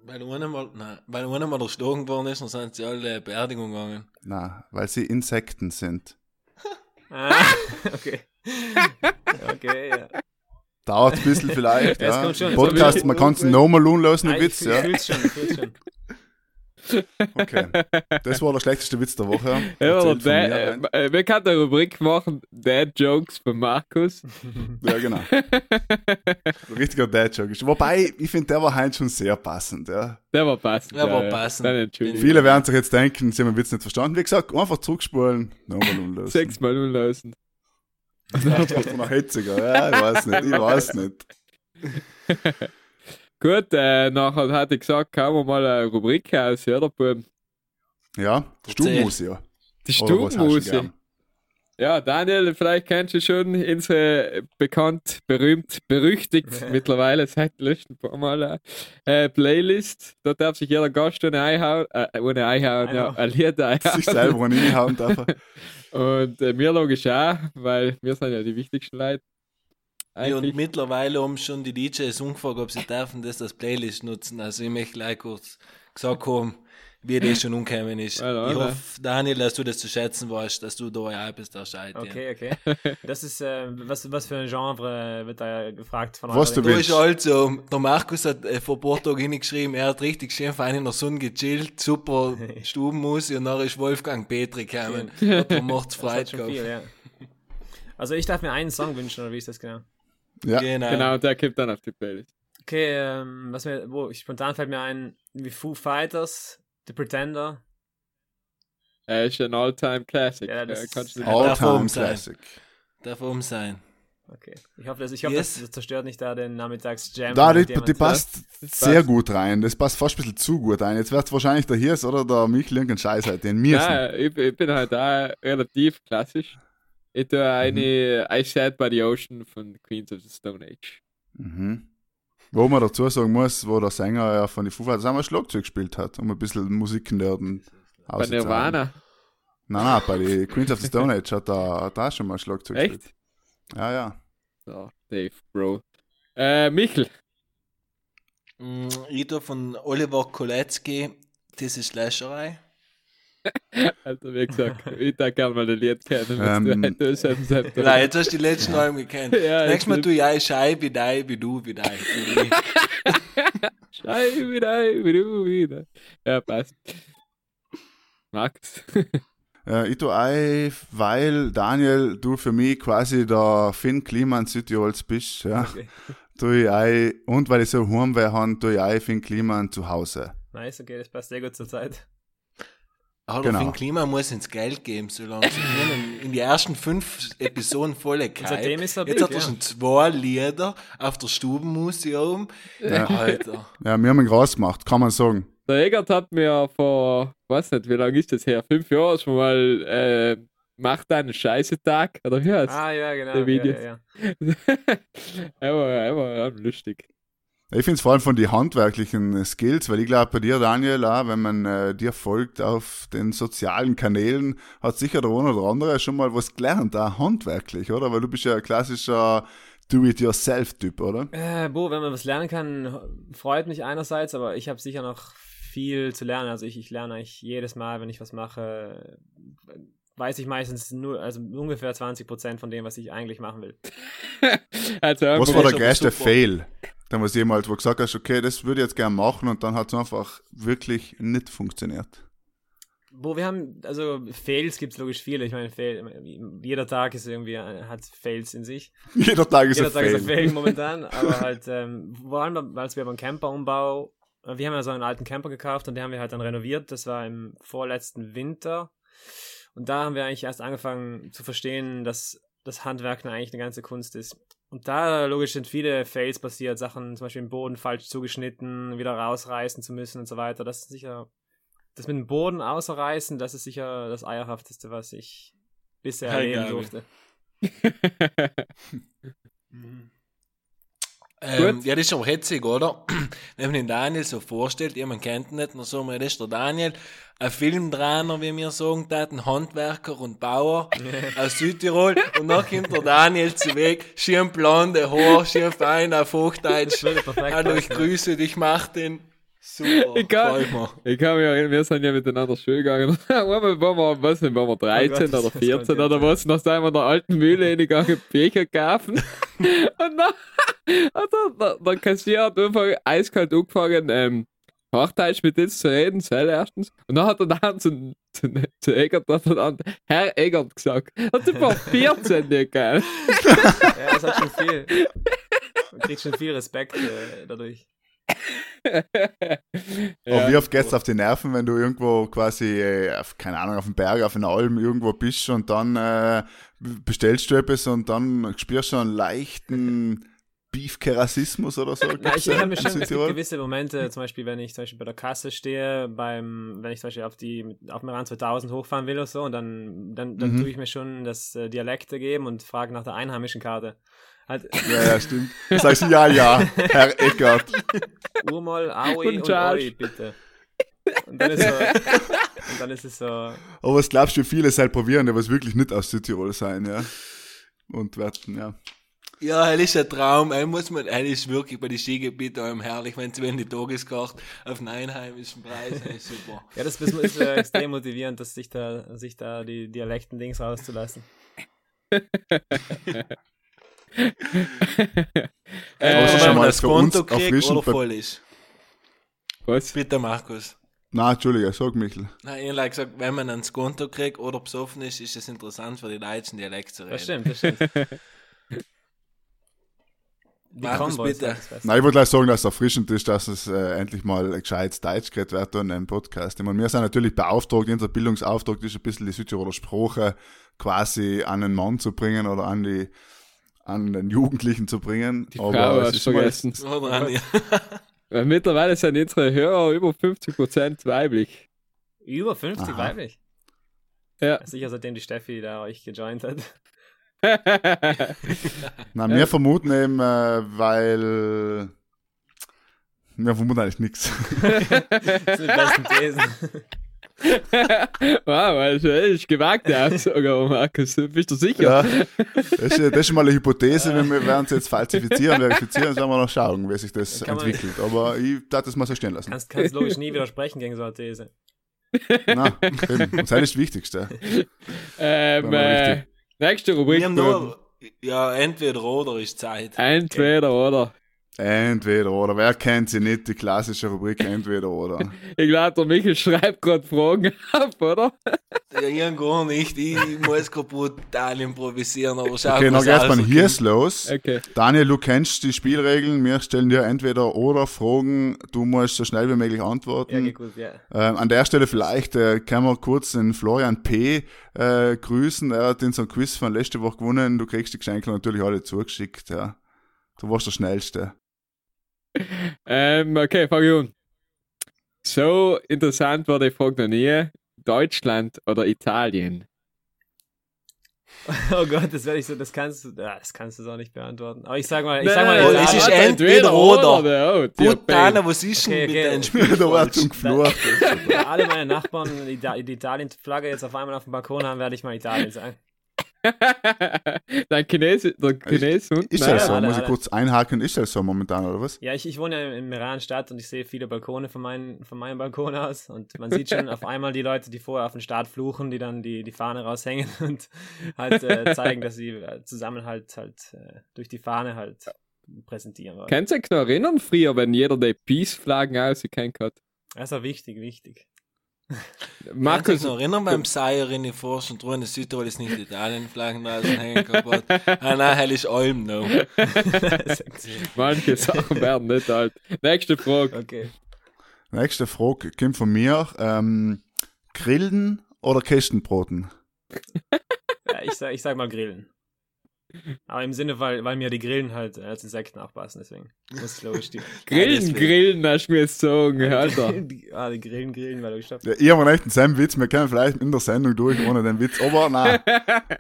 Weil einer mal, nein, weil einer mal erschlagen worden ist und sind sie alle Beerdigung gegangen. Na, weil sie Insekten sind. Ah, okay. okay, ja. Dauert ein bisschen vielleicht, Ja, ja. kommt schon, Podcast, man kann es nochmal loslassen, den Witz, ich, ja. ich fühl's schon, ich fühl's schon. Okay. Das war der schlechteste Witz der Woche. Ja, mir, Dad, rein. äh, wir können eine Rubrik machen, Dad Jokes von Markus. Ja, genau. Richtiger Dad-Joke. Wobei, ich finde, der war heute schon sehr passend, ja. Der war passend. Der war passend. Dann entschuldigung. Viele werden sich jetzt denken, sie haben den Witz nicht verstanden. Wie gesagt, einfach zurückspulen, nochmal umlösen. Sechsmal umlaufen. Das war noch hitziger. Ja, ich weiß nicht, ich weiß nicht. Gut, äh, nachher hat ich gesagt, kann man mal eine Rubrik aus, ja, der Bub. Ja, Stubenmusik, ja. Die Oder Ja, Daniel, vielleicht kennst du schon unsere bekannt, berühmt, berüchtigt mittlerweile seit dem letzten paar Mal äh, Playlist. Da darf sich jeder Gast ohne einhauen, äh, ohne einhauen, ja, Einhauen. ein Lied einhauen. Sich selber reinhauen darf. Und äh, mir logisch auch, weil wir sind ja die wichtigsten Leute. Ja, und mittlerweile haben schon die DJs umgefragt, ob sie dürfen das als Playlist nutzen. Also ich möchte gleich kurz gesagt haben, wie das schon umgekommen ist. Ja, ich hoffe, Daniel, dass du das zu schätzen weißt, dass du da ja bist, der Scheit. Okay, okay. Das ist, äh, was, was für ein Genre wird da gefragt von Was du Da willst. ist also, der Markus hat äh, vor ein paar Tagen hingeschrieben, er hat richtig schön fein in der Sonne gechillt, super Stubenmusik und dann ist Wolfgang Petri gekommen. Da macht's Freude gehabt. viel, ja. Also ich darf mir einen Song wünschen, oder wie ist das genau? Ja, Genau. Genau, der kommt dann auf die Playlist. Okay, ähm, was mir, wo, spontan fällt mir ein, wie Foo Fighters, The Pretender. Er ist ein All-Time Classic. Ja, das kannst du All-Time oben sein. Classic. Darf oben sein. Okay. Ich hoffe, dass, ich hoffe Yes. das, das zerstört nicht da den Nachmittags-Jam. Da, die, die passt Das sehr passt. gut rein. Das passt fast ein bisschen zu gut rein. Jetzt wird es wahrscheinlich der Hirs oder der Michel irgendeinen Scheiß halt, den mir. Ja, ich, ich bin halt auch relativ klassisch. Ich tue eine I Sat by the Ocean von Queens of the Stone Age. Mhm. Wo man dazu sagen muss, wo der Sänger ja von den Foo Fighters einmal Schlagzeug gespielt hat, um ein bisschen Musiknerden Bei. Nirvana. Nein, nein, bei den Queens of the Stone Age hat er hat er auch schon mal Schlagzeug Echt? gespielt. Ja, ja. So, Dave, Bro. Äh, Michel. Mm, Ich von Oliver Kolecki, das ist Slasherei. Also, wie gesagt, ich da gerne mal ein Lied kennen. Ähm, du, du, du, du, du, Nein, jetzt hast du die letzten Alben gekannt. Ja, Nächstes Mal ich ein Schei wie dei, wie du, wie dei. wie. Schei wieder, wie du wieder. Ja, passt. Max. Äh, ich tue ein, weil Daniel, du für mich quasi der Finn Kliman Südtirols bist, ja. Okay. Tue ich ein, und weil ich so Heimweh habe, tue ich ein Finn Kliman zu Hause. Nice, okay, das passt sehr gut zur Zeit. Aber Genau. Klima muss ins Geld geben, solange sie können. In die ersten fünf Episoden volle Kite. seitdem ist er Jetzt hat er ja. schon zwei Lieder auf der Stubenmusik oben. Alter. Ja, wir haben ihn groß gemacht, kann man sagen. Der Egert hat mir vor, weiß nicht, wie lange ist das her? Fünf Jahre schon mal, äh, macht einen Scheiße-Tag, oder wie heißt Ah, ja, genau. Der Ja, Videos. ja, ja. Er war, er war ja, lustig. Ich finde es vor allem von den handwerklichen Skills, weil ich glaube, bei dir, Daniel, auch, wenn man äh, dir folgt auf den sozialen Kanälen, hat sicher der eine oder andere schon mal was gelernt, auch handwerklich, oder? Weil du bist ja ein klassischer Do-it-yourself-Typ, oder? Äh, Bo, wenn man was lernen kann, freut mich einerseits, aber ich habe sicher noch viel zu lernen. Also ich, ich lerne eigentlich jedes Mal, wenn ich was mache, weiß ich meistens nur, also ungefähr 20% von dem, was ich eigentlich machen will. Also, Was war der größte. Fail? Da was jemals, wo du gesagt hast, okay, das würde ich jetzt gerne machen und dann hat es einfach wirklich nicht funktioniert. Bo, wir haben, also Fails gibt es logisch viele. Ich meine, Fail, jeder Tag ist irgendwie, hat Fails in sich. Jeder Tag ist Jeder ein Tag ist ein Fail. Fail momentan, aber halt, ähm, vor allem, als wir beim Camperumbau, äh, wir haben ja so einen alten Camper gekauft und den haben wir halt dann renoviert. Das war im vorletzten Winter. Und da haben wir eigentlich erst angefangen zu verstehen, dass das Handwerken eigentlich eine ganze Kunst ist. Und da logisch sind viele Fails passiert, Sachen zum Beispiel im Boden falsch zugeschnitten, wieder rausreißen zu müssen und so weiter. Das ist sicher, das mit dem Boden außerreißen, das ist sicher das Eierhafteste, was ich bisher Hey, erleben durfte. Ähm, ja, das ist aber hetzig, oder? Wenn man den Daniel so vorstellt, jemand kennt ihn nicht, dann sagen wir, das ist der Daniel, ein Filmtrainer, wie wir sagen, ein Handwerker und Bauer aus Südtirol. Und dann kommt der Daniel zu Weg, schön blonde Haar, schön fein auf Hochdeutsch. Hallo, ich grüße dich, Martin. Super, Ich kann-. Ich mich erinnern, wir sind ja miteinander schön gegangen. Einmal waren wir, was waren wir 13 Oh Gott, oder das 14 kommt oder was. Dann sind wir in der alten Mühle hingegangen, Becher kaufen. Und dann hat der, der, der Kassier hat einfach eiskalt angefangen, ähm, Hochdeutsch mit uns zu reden, Zell erstens. Und dann hat er dann zu, zu, zu Egert, hat er dann Herr Egert gesagt. Hat einfach 14 nicht geil. Ja, das hat schon viel. Man kriegt schon viel Respekt äh, dadurch. Aber wie oft geht's auf die Nerven, wenn du irgendwo quasi, äh, auf, keine Ahnung, auf dem Berg, auf einer Alm irgendwo bist und dann äh, bestellst du etwas und dann spürst du einen leichten Beefke-Rassismus oder so? Ja, Gibt's, ich, habe schon es gibt gewisse Momente, zum Beispiel, wenn ich zum Beispiel bei der Kasse stehe, beim, wenn ich zum Beispiel auf die auf dem Rand 2000 hochfahren will oder so, und dann, dann, dann Mhm. tue ich mir schon das äh, Dialekte geben und frage nach der einheimischen Karte. Halt, Ja, ja, stimmt. Sagst du, ja, ja, Herr Eckert. Urmal, Aui Und und. Oi, bitte. Und dann ist so, und dann ist es so, Aber was glaubst du, viele halt probieren, was wirklich nicht aus Südtirol sein, ja? Und werden, ja. Ja, das ist ein Traum. Er muss man, das ist wirklich bei den Skigebieten allem herrlich, wenn sie wenn die Tageskarte auf einen einheimischen Preis, ist super. ja, das ist, ist äh, extrem motivierend, dass sich da, sich da die Dialekten-Dings rauszulassen. Äh, Aber schon wenn man mal das Konto kriegt oder voll ist. was? Bitte, Markus. Na, Entschuldige, sag Michel. Nein, ich habe gesagt, wenn man ans Konto kriegt oder besoffen ist, ist es interessant für die deutschen Dialekt zu reden. Das stimmt, das stimmt. Markus, bitte. Nein, ich wollte gleich sagen, dass es erfrischend ist, dass es äh, endlich mal ein gescheites Deutsch geredet wird in einem Podcast. Ich meine, wir sind natürlich beauftragt, unser Bildungsauftrag ist ein bisschen die Südtiroler Sprache quasi an den Mann zu bringen oder an die an den Jugendlichen zu bringen. Die Frau hast ist du mal- vergessen. Oder Anja? Weil mittlerweile sind unsere Hörer über 50% weiblich. Über 50 Aha. weiblich. Ja. Sicher seitdem die Steffi da euch gejoint hat. Nein, wir vermuten eben, äh, weil wir vermuten eigentlich nichts. Das sind die besten Thesen. wow, also, das ist gewagte Aussage, aber Markus, bist du sicher? Ja, das ist, das ist schon mal eine Hypothese, wenn wir werden es jetzt falsifizieren, verifizieren, dann werden wir noch schauen, wie sich das Kann man- entwickelt. Aber ich darf das mal so stehen lassen. Kannst, kannst logisch nie widersprechen gegen so eine These. Na, eben. Und das ist das Wichtigste. Ähm, äh, nächste Rubrik. Wir haben nur, ja, entweder oder ist Zeit. Entweder oder. Entweder oder. Wer kennt sie nicht, die klassische Rubrik Entweder oder? Ich glaube, der Michael schreibt gerade Fragen ab, oder? Ja, ich gar nicht. Ich muss gerade brutal improvisieren, aber schau Okay, erstmal rauskommt. hier ist los. Okay. Daniel, du kennst die Spielregeln. Wir stellen dir entweder oder Fragen. Du musst so schnell wie möglich Ja, antworten. geht gut, ja. Ähm, an der Stelle vielleicht äh, können wir kurz den Florian P. Äh, grüßen. Er hat in so einem Quiz von letzte Woche gewonnen. Du kriegst die Geschenke natürlich alle zugeschickt. Ja. Du warst der Schnellste. Ähm, okay, fang ich an. So interessant war die Frage noch nie. Deutschland oder Italien? Oh Gott, das werde ich so, das kannst du, das kannst du so nicht beantworten. Aber ich sag mal, ich sag mal, Italien. es ist entweder oder. oder. Oh, Dana, was ist denn Okay, mit okay. deinem Spiel da war falsch? zum Geflucht. alle meine Nachbarn die Italien-Flagge jetzt auf einmal auf dem Balkon haben, werde ich mal Italien sagen. Dein Chines, der Chines unten. Ist das so? alle, Muss ich alle. kurz einhaken? Ist das so momentan, oder was? Ja, ich, ich wohne ja in Meran-Stadt und ich sehe viele Balkone von, meinen, von meinem Balkon aus und man sieht schon auf einmal die Leute, die vorher auf den Start fluchen, die dann die, die Fahne raushängen und halt äh, zeigen, dass sie äh, Zusammenhalt halt äh, durch die Fahne halt präsentieren wollen. Kannst du dich noch erinnern, früher, wenn jeder die Peace-Flaggen ausgekannt hat? Das ist auch wichtig, wichtig. Markus, Markus, noch erinnern beim Seier in die Forsch und Ruhe, Südtirol ist nicht Italien-Flaggen draußen hängen kaputt. Ah nein, hell ist Alm noch. manche Sachen werden nicht alt. Nächste Frage. okay. Nächste Frage kommt von mir. Ähm, Grillen oder Kästenbroten? Ja, ich, sag, ich sag mal Grillen. Aber im Sinne, weil, weil mir die Grillen halt äh, als Insekten aufpassen, deswegen muss ich logisch die. Grillen. Grillen, hast du mir jetzt sagen, Alter. die, ah, die Grillen, Grillen, weil du gestoppt Ja, ich habe echt einen selben Witz. Wir können vielleicht in der Sendung durch ohne den Witz. Aber nein,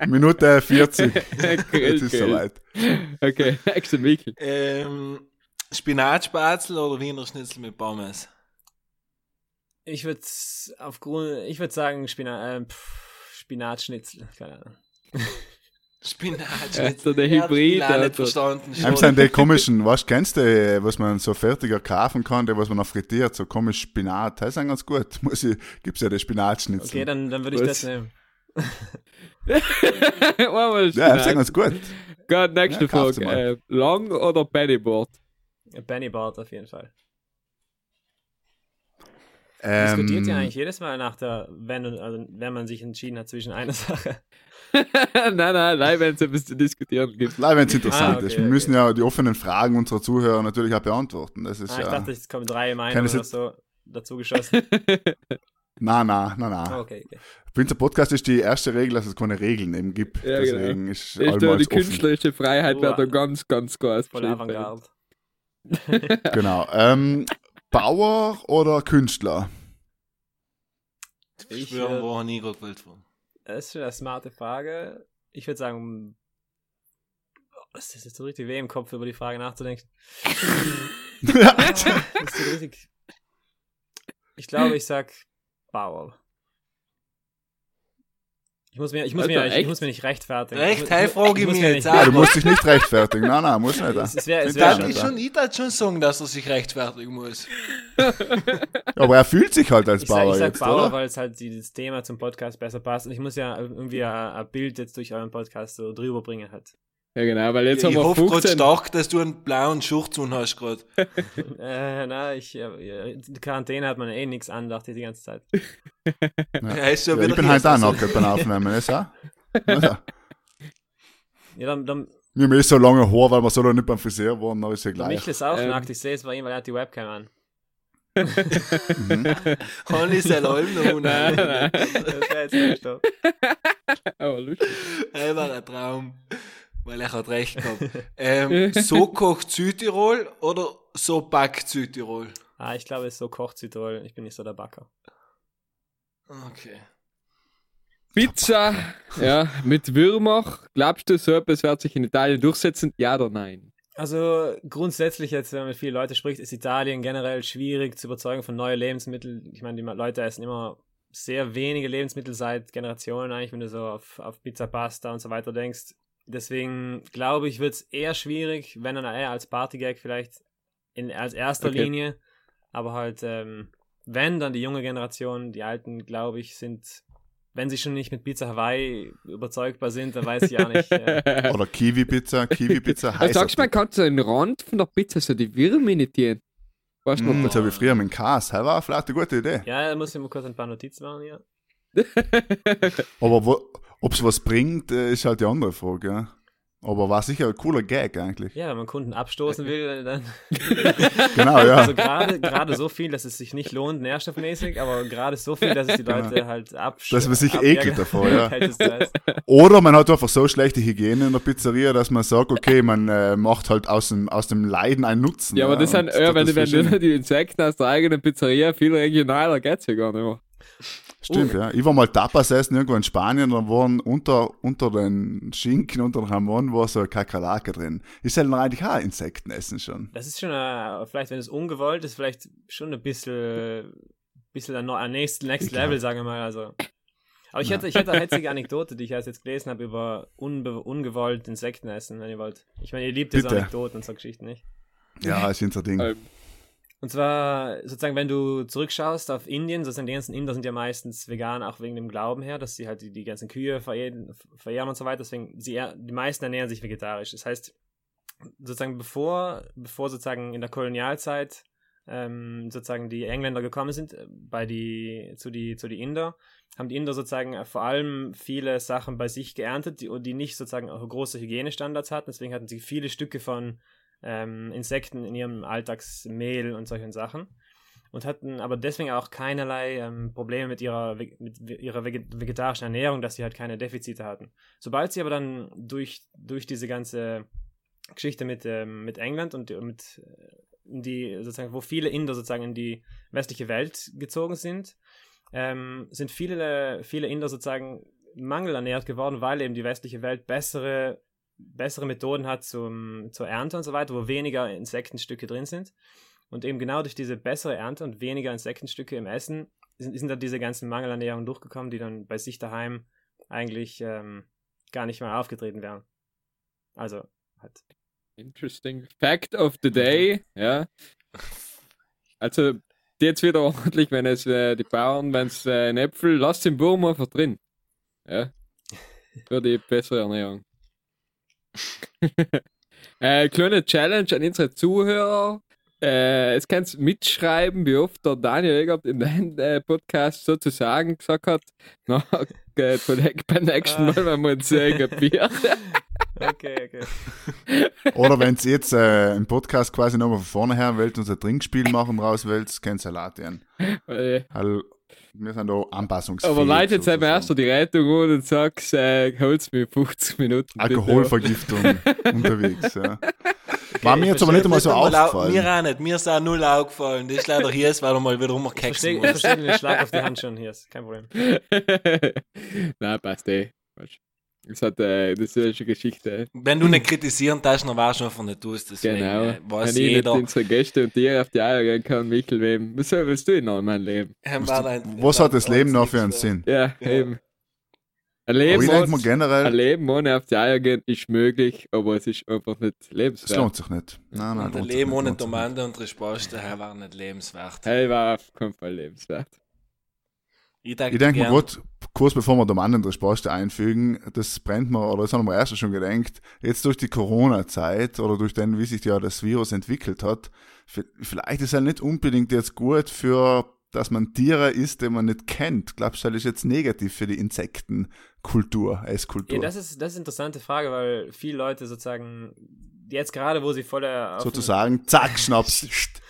Minute 40. Grill, Jetzt ist Grill. soweit. Okay, nächste Michael. Ähm, Spinatspatel oder Wiener Schnitzel mit Pommes? Ich würde aufgrund, ich würde sagen Spina, äh, pff, Spinatschnitzel, keine Ahnung. Spinatsschnitzel. Also der Ich hab's Hybrid, auch nicht Alter. verstanden. Einem sind die komischen, was kennst du, was man so fertiger kaufen kann, die was man noch frittiert, so komisch Spinat. Das ist ganz gut. Muss ich, gibt's ja die Spinatschnitzel. Okay, dann, dann würde ich Was? das nehmen. Einmal ja, das ist Spinat. ganz gut. Gut, nächste Ja, Frage. Äh, Long oder Pennyboard? Benny Bart auf jeden Fall. Ähm, Diskutiert ja eigentlich jedes Mal nach der, wenn, also wenn man sich entschieden hat zwischen einer Sache. nein, nein, nein, wenn es etwas zu diskutieren gibt. Leider, wenn es interessant Ah, okay, ist. Wir okay. müssen ja die offenen Fragen unserer Zuhörer natürlich auch beantworten. Das ist Ah, ich ja. dachte, es kommen drei Meinungen oder so dazu geschossen. Nein, nein, nein, nein. Okay, okay. Für unser Podcast ist die erste Regel, dass es keine Regeln eben gibt. Ja, Deswegen genau. ist Ist da die offen. künstlerische Freiheit wird da ganz, ganz groß. Voll. Avantgarde. Genau. Ähm, Bauer oder Künstler? Ich schwöre, äh, wo nie gewählt worden. Das ist schon eine smarte Frage. Ich würde sagen, das ist jetzt so richtig weh im Kopf, über die Frage nachzudenken. Das ist so richtig. Ich glaube, ich sag Bauer. Ich muss mir, ich muss Alter, mir, ich, echt? muss mir nicht rechtfertigen. Recht, ich, hey, frage ich mich mir jetzt. Ja, du musst dich nicht rechtfertigen. Nein, nein, muss nicht. Es, es es wär, nicht, ist schon, ich darf schon sagen, dass er sich rechtfertigen muss. Aber er fühlt sich halt als ich sag, Bauer ich sag jetzt, Bauer, oder? weil es halt dieses Thema zum Podcast besser passt. Und ich muss ja irgendwie ein, ein Bild jetzt durch euren Podcast so drüber bringen halt. Ja, genau, weil jetzt ich haben wir hoffe gerade 15. stark, dass du einen blauen Schurz an hast gerade. äh, na, ich, ja, ja, in der Quarantäne hat man eh nichts an, dachte ich die ganze Zeit. Ja, ist ja Ja, wieder ich bin halt auch also- nackt beim Aufnehmen, ist auch? Also, Ja, dann, dann wir haben eh so lange Haar, weil wir so lange nicht beim Friseur waren, aber ist ja gleich. Michel ist auch Ähm. nackt, ich sehe es bei ihm, weil er hat die Webcam an. Hanni ist ein Alm noch Nein, nein. Das wäre jetzt nicht so. Aber lustig. Er war ein Traum, weil er hat recht gehabt. Ähm, so kocht Südtirol oder so backt Südtirol? Ah, ich glaube, es ist so kocht Südtirol. Ich bin nicht so der Backer. Okay. Pizza, ja, mit Würmer. Glaubst du, so etwas wird sich in Italien durchsetzen? Ja oder nein? Also grundsätzlich jetzt, wenn man mit vielen Leuten spricht, ist Italien generell schwierig zu überzeugen von neuen Lebensmitteln. Ich meine, die Leute essen immer sehr wenige Lebensmittel seit Generationen eigentlich, wenn du so auf, auf Pizza, Pasta und so weiter denkst. Deswegen glaube ich, wird es eher schwierig, wenn dann eher als Partygag vielleicht in, als erster Okay. Linie. Aber halt, ähm, wenn, dann die junge Generation, die Alten, glaube ich, sind, wenn sie schon nicht mit Pizza Hawaii überzeugbar sind, dann weiß ich auch nicht. Äh, Oder Kiwi-Pizza, Kiwi-Pizza heißt sagst du, man kann so den Rand von der Pizza so die Würmer imitieren. Weißt du, Mm, was das habe ich früher mit dem Kas. Das war vielleicht eine gute Idee. ja, da muss ich mal kurz ein paar Notizen machen hier. Aber ob es was bringt, äh, ist halt die andere Frage. Ja. Aber war sicher ein cooler Gag eigentlich. Ja, wenn man Kunden abstoßen will, dann. Genau, ja. Also gerade gerade so viel, dass es sich nicht lohnt, nährstoffmäßig, aber gerade so viel, dass es die Leute halt abstoßen. Dass man sich ekelt davor, ja. ja. Oder man hat einfach so schlechte Hygiene in der Pizzeria, dass man sagt, okay, man äh, macht halt aus dem, aus dem Leiden einen Nutzen. Ja, aber das sind, ja, wenn, das wenn du die Insekten aus der eigenen Pizzeria viel regionaler geht's ja gar nicht mehr. Stimmt, ja. Ich war mal Tapas essen irgendwo in Spanien, da waren unter, unter den Schinken, unter dem Hamon, war so eine Kakerlake drin. Ist halt eigentlich auch Insekten essen schon. Das ist schon, äh, vielleicht, wenn es ungewollt ist, vielleicht schon ein bisschen, bisschen ein, ein next, next. Level, sagen wir mal. Also. Aber ich hatte, ich hatte eine hetzige Anekdote, die ich erst jetzt gelesen habe über unbe ungewollt Insekten essen, wenn ihr wollt. Ich meine, ihr liebt diese. Anekdoten und so Geschichten nicht. Ja, ist unser Ding. Ähm, Und zwar, sozusagen, wenn du zurückschaust auf Indien, sozusagen die ganzen Inder sind ja meistens vegan, auch wegen dem Glauben her, dass sie halt die, die ganzen Kühe verehren, verehren und so weiter. Deswegen, sie, die meisten ernähren sich vegetarisch. Das heißt, sozusagen, bevor, bevor sozusagen in der Kolonialzeit ähm, sozusagen die Engländer gekommen sind, äh, bei die, zu die, zu die Inder, haben die Inder sozusagen äh, vor allem viele Sachen bei sich geerntet, die, die nicht sozusagen große Hygienestandards hatten. Deswegen hatten sie viele Stücke von ähm, Insekten in ihrem Alltagsmehl und solchen Sachen. Und hatten aber deswegen auch keinerlei ähm, Probleme mit ihrer, mit ihrer vege- vegetarischen Ernährung, dass sie halt keine Defizite hatten. Sobald sie aber dann durch, durch diese ganze Geschichte mit, ähm, mit England und mit äh, die, sozusagen, wo viele Inder sozusagen in die westliche Welt gezogen sind, ähm, sind viele, viele Inder sozusagen mangelernährt geworden, weil eben die westliche Welt bessere bessere Methoden hat zum, zur Ernte und so weiter, wo weniger Insektenstücke drin sind. Und eben genau durch diese bessere Ernte und weniger Insektenstücke im Essen sind, sind dann diese ganzen Mangelernährungen durchgekommen, die dann bei sich daheim eigentlich ähm, gar nicht mehr aufgetreten wären. Also, halt. Interesting. Fact of the day, ja. Also, jetzt wieder ordentlich, wenn es äh, die Bauern, wenn es äh, ein Äpfel, lasst den Wurm einfach drin. Ja. Für die bessere Ernährung. äh, kleine Challenge an unsere Zuhörer. Äh, es kannst du mitschreiben, wie oft der Daniel Egert in deinem äh, Podcast sozusagen gesagt hat, na, äh, beim nächsten Mal, wenn wir uns äh, kapieren. Okay, okay. Oder wenn ihr jetzt äh, einen Podcast quasi nochmal von vorne her wollt und ein Trinkspiel machen raus wollt, könnt ihr Salat gehen. Äh, Halt, wir sind da anpassungsfähig. Aber Leute, jetzt haben wir sozusagen. erst die Rettung an und sagst, äh, hol's mir 50 Minuten. Alkoholvergiftung unterwegs. Ja. War mir jetzt aber nicht einmal so aufgefallen. Mir auch nicht, mir ist auch null aufgefallen. Das ist leider hier, weil er mal wieder Verstehe muss. versteh den Schlag auf die Hand schon hier, ist kein Problem. Nein, passt eh. Das, hat, äh, das ist eine Geschichte. Wenn du nicht kritisieren darfst, dann weißt du einfach nicht tust. Deswegen Genau. äh, weiß Wenn ich nicht jeder. unsere Gäste und dir auf die Eier gehen kann, Michel, wem, was soll- willst du noch in meinem Leben? Dein- Was hat das Leben noch für einen Sinn? Ja, Ja. eben. Ein Leben, ich ohne, generell, ein Leben ohne auf die Eier gehen ist möglich, aber es ist einfach nicht es lebenswert. lohnt sich nicht. Nein, nein, Und ein lohnt sich Leben ohne. Tomate und Resposte hey, war nicht lebenswert. Hey, war auf keinen Fall lebenswert. Ich denke, Ich mal gern- gerade, kurz bevor wir den anderen Resposte einfügen, das brennt mir, oder das haben wir erst schon gedacht, jetzt durch die Corona-Zeit oder durch den, wie sich ja das Virus entwickelt hat, vielleicht ist es nicht unbedingt jetzt gut für, dass man Tiere isst, die man nicht kennt. Glaubst du, das ist jetzt negativ für die Insektenkultur, Esskultur? Ja, das ist, das ist eine interessante Frage, weil viele Leute sozusagen, jetzt gerade, wo sie voller Sozusagen, zack, Schnaps.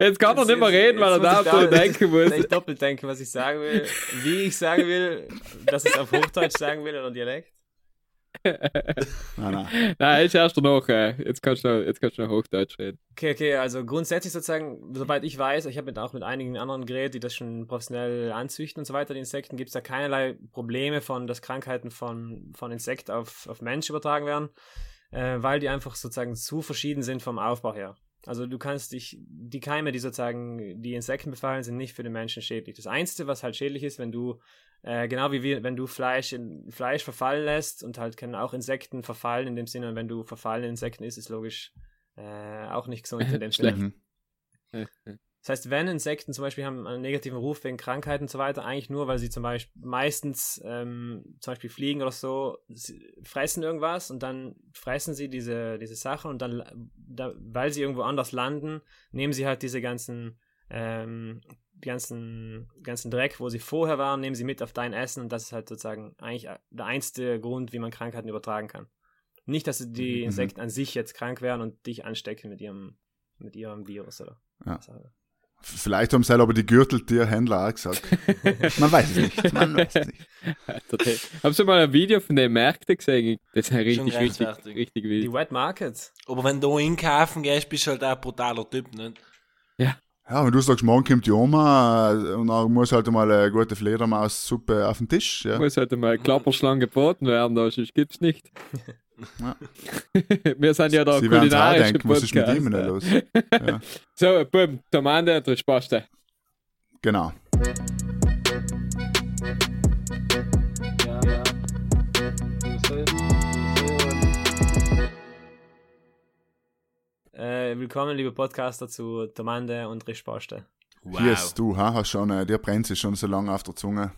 Jetzt kann er nicht mehr reden, weil er da ich so da- denken muss. Ich doppelt denke, was ich sagen will, wie ich sagen will, dass ich es auf Hochdeutsch sagen will oder Dialekt. Nein, nein. Nein, ist erst noch. Äh, jetzt, kannst du noch jetzt kannst du noch Hochdeutsch reden. Okay, okay, also grundsätzlich sozusagen, soweit ich weiß, ich habe mit, auch mit einigen anderen geredet, die das schon professionell anzüchten und so weiter, die Insekten, gibt es da keinerlei Probleme von, dass Krankheiten von, von Insekt auf, auf Mensch übertragen werden, äh, weil die einfach sozusagen zu verschieden sind vom Aufbau her. Also du kannst dich, die Keime, die sozusagen die Insekten befallen, sind nicht für den Menschen schädlich. Das Einzige, was halt schädlich ist, wenn du, äh, genau wie wir, wenn du Fleisch in Fleisch verfallen lässt und halt können auch Insekten verfallen, in dem Sinne, wenn du verfallene Insekten isst, ist logisch, äh, auch nicht gesund in dem Sinne. Mhm. Das heißt, wenn Insekten zum Beispiel haben einen negativen Ruf wegen Krankheiten und so weiter, eigentlich nur, weil sie zum Beispiel meistens ähm, zum Beispiel fliegen oder so, fressen irgendwas und dann fressen sie diese, diese Sachen und dann, da, weil sie irgendwo anders landen, nehmen sie halt diese ganzen, ähm, ganzen, ganzen Dreck, wo sie vorher waren, nehmen sie mit auf dein Essen und das ist halt sozusagen eigentlich der einzige Grund, wie man Krankheiten übertragen kann. Nicht, dass die Mhm. Insekten an sich jetzt krank werden und dich anstecken mit ihrem, mit ihrem Virus oder Ja. was auch. Vielleicht haben sie aber die Gürteltierhändler auch gesagt. Man weiß es nicht. Man weiß es nicht. Haben Sie mal ein Video von den Märkten gesehen? Das ist ja richtig, richtig, richtig Die wild. Wet Markets. Aber wenn du einkaufen gehst, bist du halt auch ein brutaler Typ, nicht? Ja, wenn du sagst, morgen kommt die Oma äh, und dann muss halt mal eine gute Fledermaussuppe auf den Tisch. Ja. Muss halt mal Klapperschlangen geboten werden, da sonst gibt's nicht. Ja. Wir sind ja der Sie kulinarische denken, was ist mit ihm denn los? So, Tomate. Genau. Ja, ja. Du soll, du soll, Äh, willkommen, liebe Podcaster, zu Tomande und Rischposte. Wow. Yes, du, ha, hast schon, äh, dir brennt es schon so lange auf der Zunge.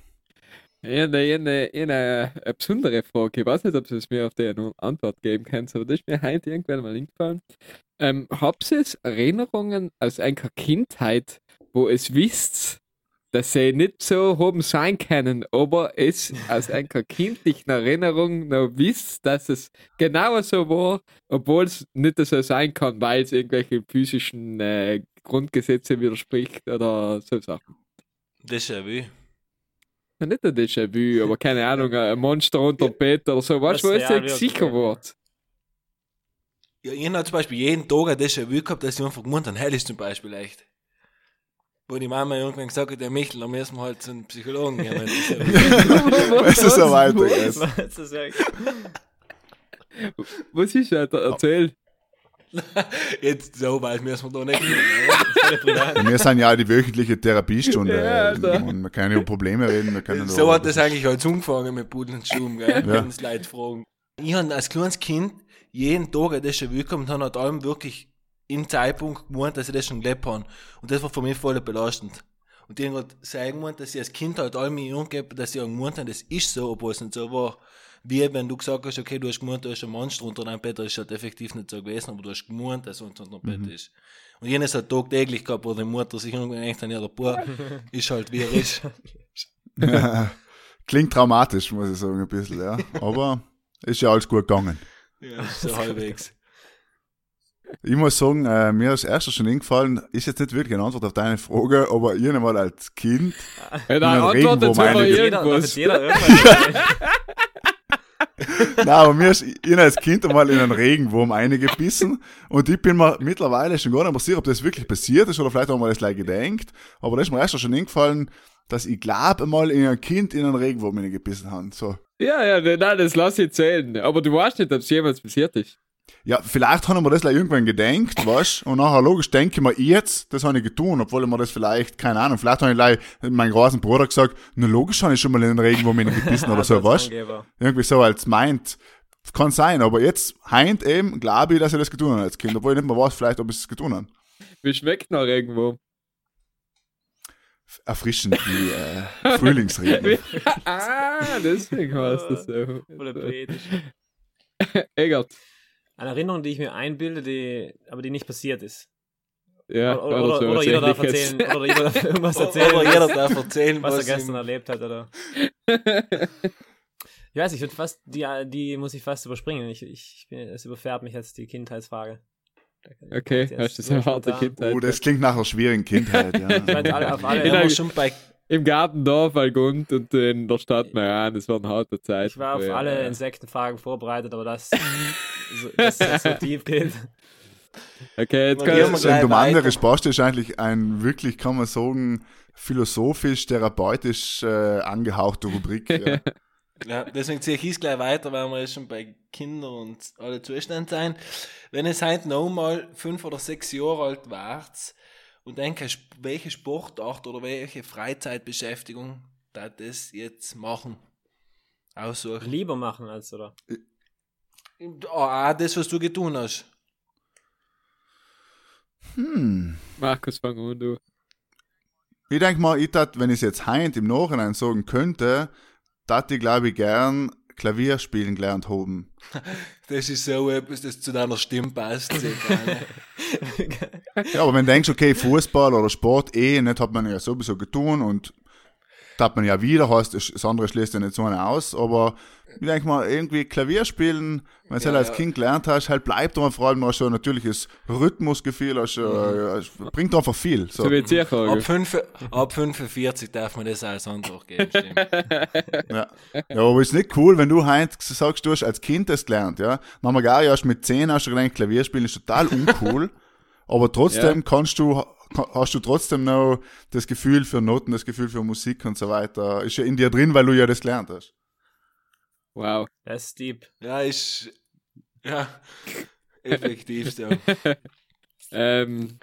Ich habe eine, eine, eine besondere Frage. Ich weiß nicht, ob Sie es mir auf die eine Antwort geben können, aber das ist mir heute irgendwann mal eingefallen. Ähm, habt ihr Erinnerungen aus einer Kindheit, wo es wisst, dass sie nicht so haben sein können, aber es aus einer kindlichen Erinnerung noch wisst, dass es genau so war, obwohl es nicht so sein kann, weil es irgendwelche physischen äh, Grundgesetze widerspricht oder so Sachen. Déjà-vu. Ja, nicht ein Déjà-vu, aber keine Ahnung, ein Monster unter Bett oder so. Weißt du, wo jetzt wirklich, sicher ja. wird? Ja, ich habe zum Beispiel jeden Tag ein Déjà-vu gehabt, dass ich einfach gemeint habe, hell ist zum Beispiel echt. Wo die Mama irgendwann gesagt hat, der Michel, da müssen wir halt zum Psychologen gehen. weil das ist ist so weiter. Yes. Das ist ja- Was ist das? Erzähl. Jetzt so weit müssen wir da nicht gehen. Ja, wir sind ja auch die wöchentliche Therapiestunde. Ja, und wir können über Probleme reden. So hat das eigentlich als angefangen mit Pudel und Schum, gell? Ja. Wenn uns Leute fragen. Ich habe als kleines Kind jeden Tag ein Déjà-vu gehabt und habe halt allem wirklich im Zeitpunkt gemeint, dass ich das schon gelebt habe. Und das war für mich voll belastend. Und die haben halt sagen gemeint, dass ich als Kind halt allem angegeben dass ich auch gemeint habe, das ist so, obwohl es nicht so war. Wie wenn du gesagt hast, okay, du hast gemeint, du hast einen Monster unter deinem Bett, das ist halt effektiv nicht so gewesen, aber du hast gemeint, dass unter deinem Bett ist. Und ich habe es halt tagtäglich gehabt, wo die Mutter sich irgendwann denkt, ja, der Bub ist halt wie er ist. Klingt traumatisch, muss ich sagen, ein bisschen, ja. Aber ist ja alles gut gegangen. Ja, so halbwegs. Ich muss sagen, äh, mir ist erster schon eingefallen, ist jetzt nicht wirklich eine Antwort auf deine Frage, aber mal als Kind, Ja, einem Regenwurm sogar einige- Jeder, jetzt jeder nein, aber mir ist, ich als Kind einmal in einen Regenwurm eingebissen und ich bin mir mittlerweile schon gar nicht sicher, ob das wirklich passiert ist oder vielleicht haben wir das gleich gedenkt, aber da ist mir erst schon eingefallen, dass ich glaube einmal in ein Kind in einen Regenwurm eingebissen habe. So. Ja, ja, nein, das lass ich zählen. Aber du weißt nicht, ob es jemals passiert ist. Ja, vielleicht haben wir das irgendwann gedenkt, weißt Und nachher logisch denke ich mir jetzt, das habe ich getan, obwohl ich mir das vielleicht, keine Ahnung, vielleicht habe ich meinem großen Bruder gesagt, na logisch habe ich schon mal in den Regenwurm gebissen oder so, weißt. Irgendwie so als meint. Kann sein, aber jetzt heint eben, glaube ich, dass ich das getan habe als Kind, obwohl ich nicht mehr weiß, vielleicht, ob ich es getan habe. Wie schmeckt noch irgendwo? Erfrischend wie äh, Frühlingsregen. ah, deswegen heißt das so. Oder poetisch. Egert. Eine Erinnerung, die ich mir einbilde, die, aber die nicht passiert ist. Ja, Oder, oder, so oder jeder darf erzählen, oder jeder darf irgendwas Oder erzählen, jeder darf erzählen, was er was, gestern ihm, erlebt hat, oder? Ich weiß, ich würde fast, die, die muss ich fast überspringen. Ich, ich, ich bin, es überfährt mich jetzt die Kindheitsfrage. Okay, Jetzt hast du spontan. Kindheit. Oh, das klingt nach einer schwierigen Kindheit, Ich weiß, ja. alle, auf alle, Ja, wir schon bei Im Gartendorf, Algund und in der Stadt Meran, das waren harte Zeiten. ich war auf Ja, alle ja. Insektenfragen vorbereitet, aber das, so, dass das so tief geht. Okay, jetzt kann ich Domande weiter. Resposte ist eigentlich ein wirklich, kann man sagen, philosophisch, therapeutisch äh, angehauchte Rubrik. Ja. Ja, deswegen ziehe ich es gleich weiter, weil wir jetzt schon bei Kindern und alle Zustände sein. Wenn es heute noch mal fünf oder sechs Jahre alt wart und denke, welche Sportart oder welche Freizeitbeschäftigung da das jetzt machen? Aussuchen. Lieber machen als, oder? Ah, das, was du getan hast. Hm. Markus, fang an, du. Ich denke mal, ich tat, wenn ich es jetzt heint im Nachhinein sagen könnte, tat ich glaube ich gern Klavier spielen gelernt haben. Das ist so etwas, das zu deiner Stimme passt. Ja, aber wenn du denkst, okay, Fußball oder Sport eh, nicht hat man ja sowieso getan und tat man ja wieder, heißt, das andere schließt ja nicht so eine aus, aber ich denke mal, irgendwie Klavier spielen, wenn du es Ja, halt als ja. Kind gelernt hast, halt bleibt da vor allem auch schon ein natürliches Rhythmusgefühl, also, äh, es bringt einfach viel. So. So wie ich ab, fünf, ab 45 darf man das als Antwort geben. Stimmt. Ja. ja, aber ist nicht cool, wenn du heute sagst, du hast als Kind das gelernt, ja. Wir gar erst mit 10 hast du gelernt, Klavier spielen ist total uncool. Aber trotzdem Ja. kannst du, hast du trotzdem noch das Gefühl für Noten, das Gefühl für Musik und so weiter. Ist ja in dir drin, weil du ja das gelernt hast. Wow. Das ist deep. Ja, ist. Ja, effektiv so. Ähm,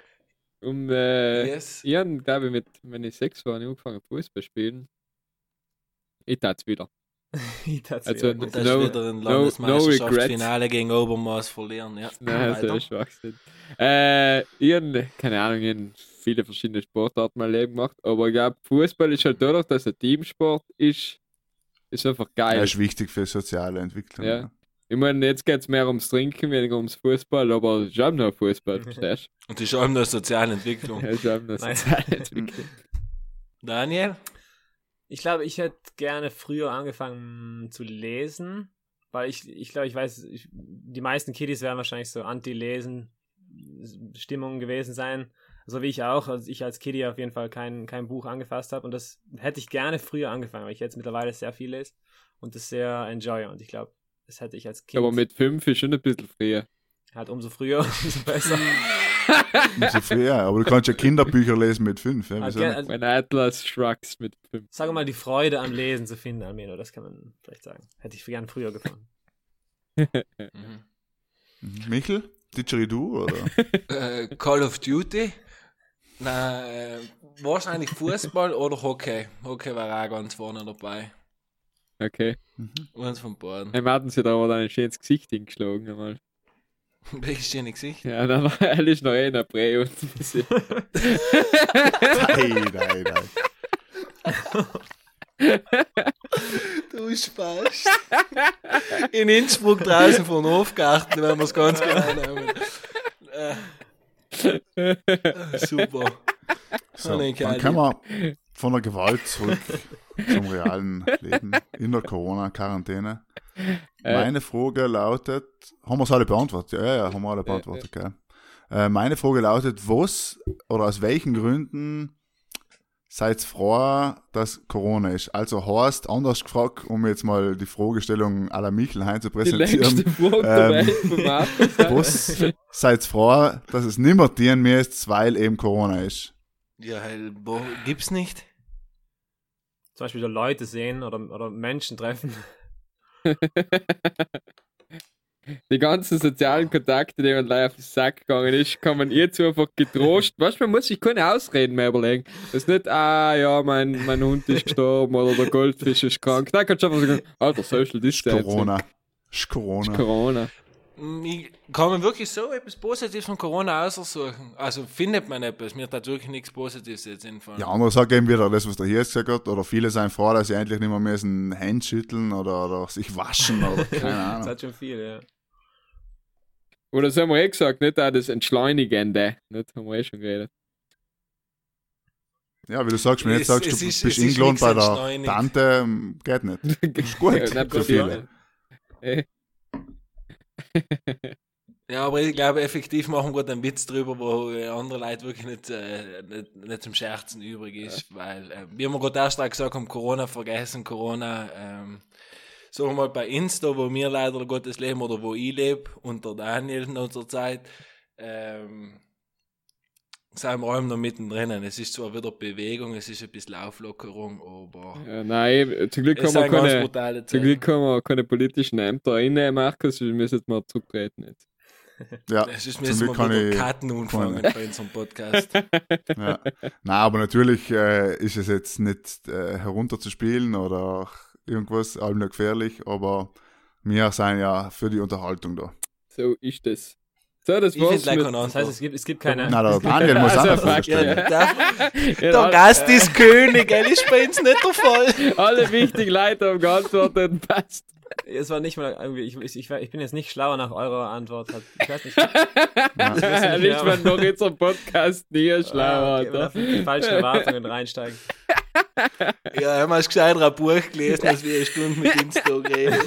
um, äh, Yes. ich habe, glaube ich, mit, wenn ich sechs ich angefangen Fußball spielen. Ich tat's wieder. Ich tat's Also, das No- ist wieder ein no- no Landesmeisterschaftsfinale gegen Obermaß verlieren. Ja. Nein, Weiter. so ist Schwachsinn. Äh, ich hab, keine Ahnung, ich hab viele verschiedene Sportarten in meinem Leben gemacht, aber ich glaube, Fußball ist halt dadurch, dass es ein Teamsport ist, ist einfach geil. Das ist wichtig für soziale Entwicklung. Ja. Ich meine, jetzt geht es mehr ums Trinken, weniger ums Fußball, aber es ist auch noch Fußball, verstehst Und das ist allem eine soziale? Entwicklung. Es ist auch noch soziale Entwicklung. Daniel? Ich glaube, ich hätte gerne früher angefangen zu lesen, weil ich, ich glaube, ich weiß, ich, die meisten Kiddies werden wahrscheinlich so Anti-Lesen-Stimmungen gewesen sein, so wie ich auch, als ich als Kiddie auf jeden Fall kein, kein Buch angefasst habe und das hätte ich gerne früher angefangen, weil ich jetzt mittlerweile sehr viel lese und das sehr enjoy und ich glaube, das hätte ich als Kind Aber mit fünf ist schon ein bisschen früher. halt umso früher, umso besser. Umso früher, aber du kannst ja Kinderbücher lesen mit fünf. Ja, nicht? also, Mein Atlas Shrugs mit fünf. Sag mal, die Freude am Lesen zu finden, Almeno, das kann man vielleicht sagen. Hätte ich gern früher gefunden. Mhm. Michel? Didgeridoo, oder? Äh, Call of Duty? Na, äh, wahrscheinlich Fußball oder Hockey. Hockey war auch ganz vorne dabei. Okay. Eins von beiden. Hey, hatten sie da aber ein schönes Gesicht hingeschlagen einmal. Welches schöne Gesicht. Ja, dann war ehrlich noch einer Prä und nein, nein, nein. Du Spaß. In Innsbruck draußen von Hofgarten, wenn wir es ganz genau nehmen. Äh, super. So, dann kommen wir von der Gewalt zurück zum realen Leben in der Corona-Quarantäne. Äh. Meine Frage lautet, haben wir es alle beantwortet? Ja, ja, ja, haben wir alle beantwortet, gell. Äh, meine Frage lautet, was oder aus welchen Gründen seid froh, dass Corona ist? Also heißt, anders gefragt, um jetzt mal die Fragestellung à la Michel heim zu die präsentieren. längste Frage Ähm, Markus. Was seid froh, dass es nimmer dienen mehr ist, weil eben Corona ist? Ja, boah, gibt's nicht. Zum Beispiel so Leute sehen oder, oder Menschen treffen. Die ganzen sozialen Kontakte, die man gleich auf den Sack gegangen ist, kann man jetzt einfach getrost. Weißt man muss sich keine Ausreden mehr überlegen. Das ist nicht, ah ja, mein, mein Hund ist gestorben oder der Goldfisch ist krank. Da kannst du einfach sagen, Alter, Social Distancing. Corona. Ist Corona. Corona. Mm, Ich kann man wirklich so etwas Positives von Corona aussuchen. Also findet man etwas. Mir hat wirklich nichts Positives jetzt einfallen. Ja, andere sagen eben wieder das, was der hier gesagt hat, oder viele sind froh, dass sie endlich nicht mehr müssen Hände schütteln oder, oder sich waschen oder keine Das Ahnung. hat schon viel, ja. Oder das haben wir eh gesagt, nicht auch das Entschleunigende. Nicht, haben wir eh schon geredet. Ja, wie du sagst, wenn du jetzt sagst, du ist- bist eingeladen bei der. Tante, ähm, geht nicht. Ist gut Ja, für nicht viele. Ja, aber ich glaube, effektiv machen wir einen Witz drüber, wo andere Leute wirklich nicht, äh, nicht, nicht zum Scherzen übrig ist, weil, äh, wie wir gerade erst gesagt haben, Corona vergessen, Corona, ähm, sagen wir mal bei Insta, wo wir leider Gottes leben oder wo ich lebe, unter Daniel in unserer Zeit, ähm, sind wir allem noch mittendrin. Es ist zwar wieder Bewegung, es ist ein bisschen Auflockerung, aber Ja, nein, zum Glück es haben wir sind ganz keine, zum. Glück haben wir keine politischen Ämter inne, Markus. Wir müssen jetzt mal zurücktreten jetzt. Ja, Es ist zum müssen Glück kann ich, Karten anfangen bei unserem Podcast. ja. Nein, aber natürlich äh, ist es jetzt nicht äh, herunterzuspielen oder irgendwas, allem nur gefährlich, aber wir sind ja für die Unterhaltung da. So ist es. So, das Ich war's. keine Das heißt, es gibt, es gibt keine. Na, der Daniel muss Also, auch Frage stellen. Ja, der, Ja, der Gast ist König, gell? Ist bei uns nicht der Fall. Alle wichtigen Leute haben geantwortet, passt. Es war nicht mal irgendwie, ich, ich, ich, ich bin jetzt nicht schlauer nach eurer Antwort. Ich weiß nicht. Nicht, wenn noch jetzt ein Podcast nie Ah, okay, darf nicht die falschen Erwartungen reinsteigen. Ja, haben wir gescheiter ein Buch gelesen, als wir eine Stunde mit uns da reden.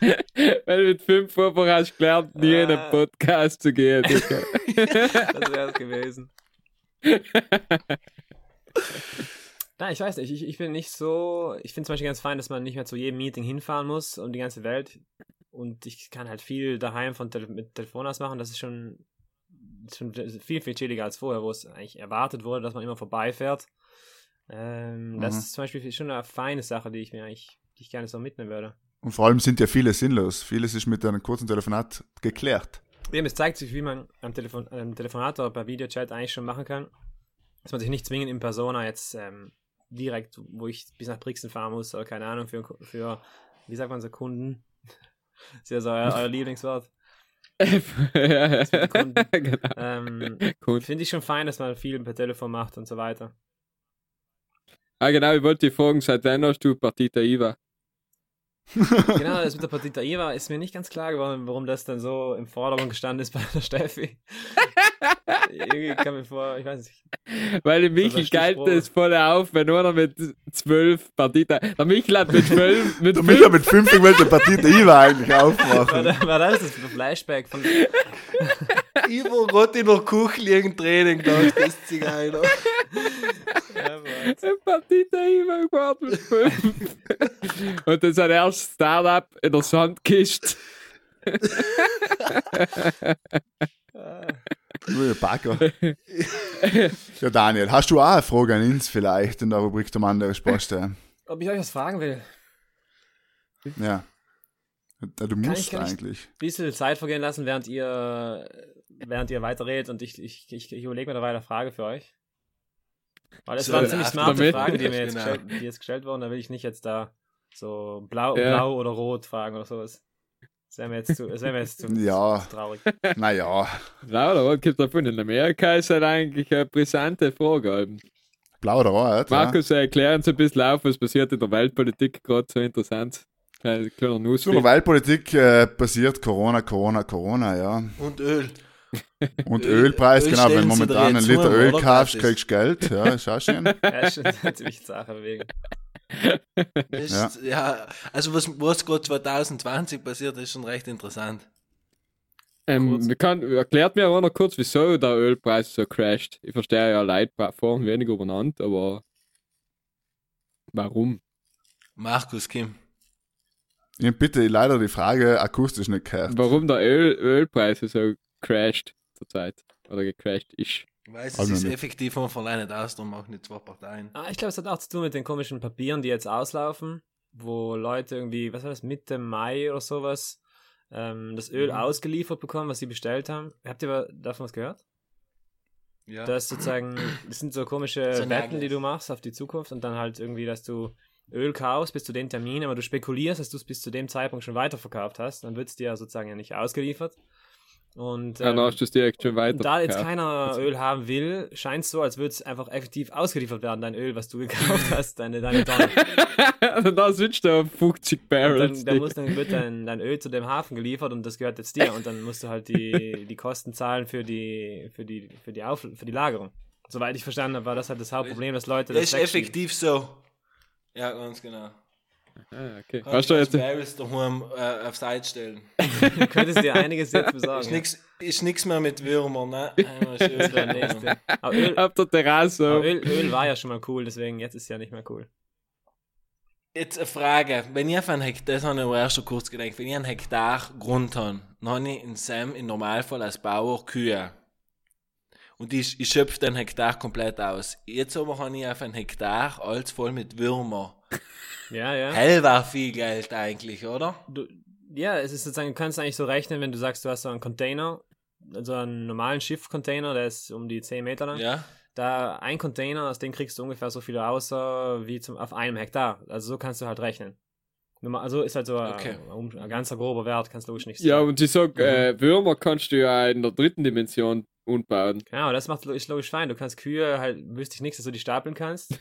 Wenn du mit fünf Wochen hast gelernt, nie in einen Ah. Podcast zu gehen. Das wäre es gewesen. Nein, ich weiß nicht. Ich, ich bin nicht so. Ich finde zum Beispiel ganz fein, dass man nicht mehr zu jedem Meeting hinfahren muss um die ganze Welt. Und ich kann halt viel daheim von Tele mit Telefon aus machen. Das ist schon, schon viel, viel chilliger als vorher, wo es eigentlich erwartet wurde, dass man immer vorbeifährt. Ähm, Das Mhm. ist zum Beispiel schon eine feine Sache, die ich mir eigentlich, die ich gerne so mitnehmen würde. Und vor allem sind ja viele sinnlos. Vieles ist mit einem kurzen Telefonat geklärt. Eben, es zeigt sich, wie man am, Telefon am Telefonat oder per Videochat eigentlich schon machen kann. Dass man sich nicht zwingend in Persona jetzt ähm, direkt, wo ich bis nach Brixen fahren muss oder keine Ahnung, für, für wie sagt man so, Kunden. Das ist ja so euer, euer Lieblingswort. genau. Ähm. Finde ich schon fein, dass man viel per Telefon macht und so weiter. Ah, genau, ich wollte dich fragen, seit wann hast du Partita IVA? Genau, das mit der Partita IVA ist mir nicht ganz klar geworden, warum das dann so im Vordergrund gestanden ist bei der Steffi. Irgendwie kam mir vor, ich weiß nicht. Weil der Michel galt das voll auf, wenn einer mit zwölf Partita. Der Michel hat mit zwölf, mit Der fünf, Micha mit 50 wollte die Partie der Iva eigentlich War, aufmachen. da, war das das Flashback von. Ivo Gott in der Küche liegen Training gedacht, das Zigeuner. Ja, Mann. ein Partita IVA gemacht mit fünf. Und dann sein erstes Startup in der Sandkiste. Nur Packer. Ja, Daniel, hast du auch eine Frage an uns vielleicht in der Rubrik der Mann der Resposte? Ob ich euch was fragen will? Ja. Du musst ich- kann ich- eigentlich. Ein bisschen Zeit vergehen lassen, während ihr, während ihr weiterredet und ich, ich, ich, ich überlege mir dabei eine Frage für euch. Weil es So, waren ja, ziemlich ach, smarte Fragen, die mir jetzt, Genau. gestellt, die jetzt gestellt wurden. Da will ich nicht jetzt da so blau, Ja. blau oder rot fragen oder sowas. Das wäre mir jetzt zu, das wäre mir jetzt zu, Ja. zu traurig. Naja, Blau oder rot gibt davon. In Amerika ist halt eigentlich eine brisante Frage. blau oder rot. Ja. Markus, erklär uns ein bisschen auf, was passiert in der Weltpolitik gerade so interessant. Kleiner, kleiner Zu der. Weltpolitik äh, passiert Corona, Corona, Corona, ja. Und Öl. Und Öl- Ölpreis, Öl genau, wenn sie momentan dir ein jetzt Liter Öl kaufst, kriegst du Geld. Ja, ist auch schön. Ja, ist schon eine ziemlich Sache bewegen. Ist, ja. also was, was gerade 2020 passiert, ist schon recht interessant. Ähm, wir kann, erklärt mir auch noch kurz, wieso der Ölpreis so crasht. Ich verstehe ja Leute fahren weniger übereinander, aber warum? Markus Kim. Ich hab bitte leider die Frage akustisch nicht gehört. Warum der Öl, Ölpreis so crasht zurzeit? Oder gecrashed ist. Ich weiß, es Also ist nicht. effektiv von alleine nicht aus, darum machen die zwei Parteien. Ah, ich glaube, es hat auch zu tun mit den komischen Papieren, die jetzt auslaufen, wo Leute irgendwie, was war das, Mitte Mai oder sowas, ähm, das Öl Mhm. ausgeliefert bekommen, was sie bestellt haben. Habt ihr davon was gehört? Ja. Das sozusagen, das sind so komische So Wetten, die du machst auf die Zukunft und dann halt irgendwie, dass du Öl kaufst bis zu dem Termin, aber du spekulierst, dass du es bis zu dem Zeitpunkt schon weiterverkauft hast, dann wird es dir sozusagen ja nicht ausgeliefert. Und ähm, du es direkt schon weiter. da jetzt keiner Öl haben will, scheint es so, als würde es einfach effektiv ausgeliefert werden, dein Öl, was du gekauft hast, deine, deine Tonne. Und dann switcht er auf 50 Und Barrels. dann, dann, muss, dann wird dein, dein Öl zu dem Hafen geliefert und das gehört jetzt dir. Und dann musst du halt die, die Kosten zahlen für die, für, die, für, die Auf, für die Lagerung. Soweit ich verstanden habe, war das halt das Hauptproblem, dass Leute Das das ist effektiv so. Ja, ganz genau. Ah, okay. Kannst Hast du jetzt, Barrels daheim äh, auf Seite stellen. Du könntest dir einiges jetzt besorgen. Ist nix, ist nix mehr mit Würmern, ne? Nächste. Aber Öl, auf der Terrasse. Öl, Öl war ja schon mal cool, deswegen jetzt ist es ja nicht mehr cool. Jetzt eine Frage. Wenn ich auf einen Hektar, das habe ich erst schon kurz gedacht, wenn ich einen Hektar Grund habe, dann habe ich in Sam im Normalfall als Bauer Kühe. Und ich, ich schöpfe den Hektar komplett aus. Jetzt aber habe ich auf einen Hektar alles voll mit Würmer. Ja, ja. Hell war viel Geld eigentlich, oder? du, ja, es ist sozusagen, du kannst eigentlich so rechnen, wenn du sagst, du hast so einen Container, also einen normalen Schiffcontainer, der ist um die 10 Meter lang. Ja. Da ein Container, aus dem kriegst du ungefähr so viel raus äh, wie zum, auf einem Hektar. Also so kannst du halt rechnen. Also ist halt so ein- Okay. ein, ein ganzer grober Wert, kannst du logisch nicht Ja, sagen. und ich sag, äh, Würmer kannst du ja in der dritten Dimension umbauen. Genau, das macht ist logisch fein. Du kannst Kühe halt, wüsste ich nichts, dass du die stapeln kannst.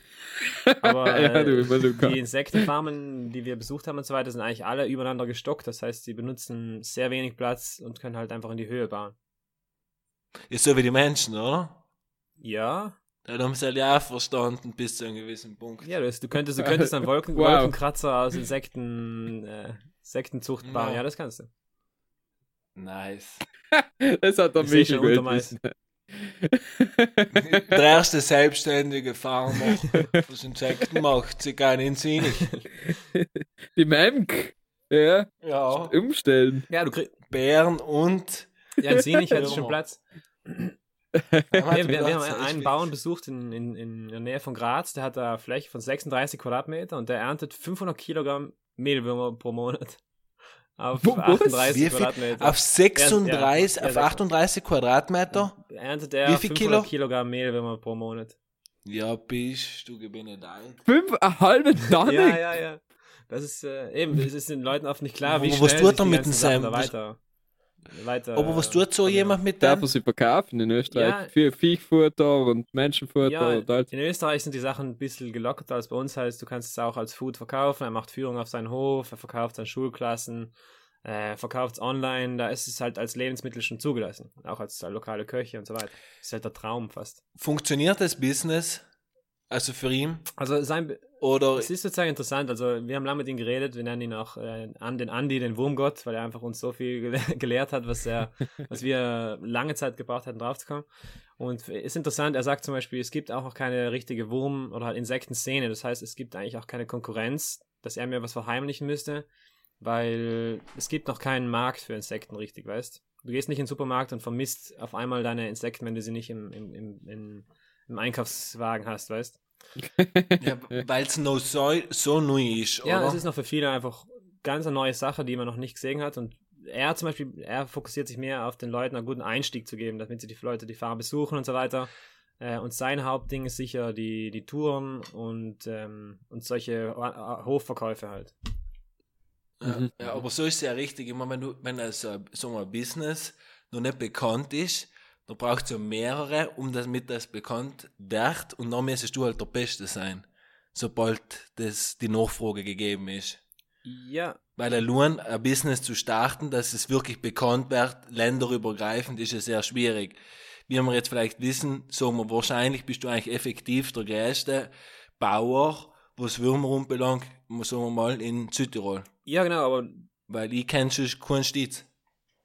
Aber ja, äh, du, weil du die. Insektenfarmen, die wir besucht haben und so weiter, sind eigentlich alle übereinander gestockt. Das heißt, sie benutzen sehr wenig Platz und können halt einfach in die Höhe bauen. Ist so wie die Menschen, oder? Ja, Da haben sie halt ja auch verstanden bis zu einem gewissen Punkt. ja, du, du könntest, du könntest einen Wolken, Wow. Wolkenkratzer aus Insekten, äh, Insektenzucht bauen. Genau. Ja, das kannst du. Nice. Das hat der Ich seh schon Michel Untermais. gut Der erste selbstständige Farmer, was Insekten macht, sie gar nicht sinnig. Die Memk. Ja, Ja. umstellen. Ja, du kriegst. Bären und. Ja, in Sinich hat es schon. Platz. Ja, Wir, wir, wir haben einen Bauern besucht in, in, in der Nähe von Graz, der hat da eine Fläche von 36 Quadratmeter und der erntet 500 Kilogramm Mehlwürmer pro Monat. Auf Wo- was? 38 Wie viel? Quadratmeter. Auf 36, Ja, auf ja, 38 Quadratmeter? erntet er Wie viel 500 Kilo? Kilogramm Mehlwürmer pro Monat. Ja, bist du gewinnt alt. Fünf, eine halbe Tonne? Ja, ja, ja. Das ist äh, eben, es ist den Leuten oft nicht klar, wie Aber was schnell tut sich er die mit ganzen dem Sachen da Sam? weiter, weiter. Aber was tut so jemand mit Darf dem? er sie verkaufen in Österreich? Ja. Für Viehfutter und Menschenfutter Ja, und in Österreich sind die Sachen ein bisschen gelockerter als bei uns. Heißt, du kannst es auch als Food verkaufen. Er macht Führung auf seinen Hof, er verkauft es an Schulklassen, äh, verkauft es online. Da ist es halt als Lebensmittel schon zugelassen. Auch als lokale Köche und so weiter. ist halt der Traum fast. Funktioniert das Business? Also für ihn? Also sein, Oder es ist sozusagen interessant. Also wir haben lange mit ihm geredet. Wir nennen ihn auch äh, an den Andi, den Wurmgott, weil er einfach uns so viel gele gelehrt hat, was er, was wir lange Zeit gebraucht hatten, draufzukommen. Und ist interessant, er sagt zum Beispiel, es gibt auch noch keine richtige Wurm- oder halt Insektenszene. Das heißt, es gibt eigentlich auch keine Konkurrenz, dass er mir was verheimlichen müsste, weil es gibt noch keinen Markt für Insekten richtig, weißt du? gehst nicht in den Supermarkt und vermisst auf einmal deine Insekten, wenn du sie nicht im, im, im, im, im Einkaufswagen hast, weißt ja, weil es noch so, so neu ist, Ja, oder? es ist noch für viele einfach ganz eine neue Sache, die man noch nicht gesehen hat. Und er zum Beispiel, er fokussiert sich mehr auf den Leuten einen guten Einstieg zu geben, damit sie die Leute die Farm besuchen und so weiter. Äh, und sein Hauptding ist sicher die, die Touren und, ähm, und solche Ho- Hofverkäufe halt. Mhm. Ja, aber so ist es ja richtig. Immer wenn du, wenn also, so ein Business noch nicht bekannt ist, dann braucht es ja mehrere, um damit das bekannt wird. Und dann müsstest du halt der Beste sein, sobald das die Nachfrage gegeben ist. Ja, Weil allein ein Business zu starten, dass es wirklich bekannt wird, länderübergreifend, ist es sehr schwierig. Wie wir jetzt vielleicht wissen, sagen wir, wahrscheinlich bist du eigentlich effektiv der größte Bauer, was Würmer anbelangt, sagen wir mal, in Südtirol. ja genau, aber Weil ich kenne schon keinen Stitz.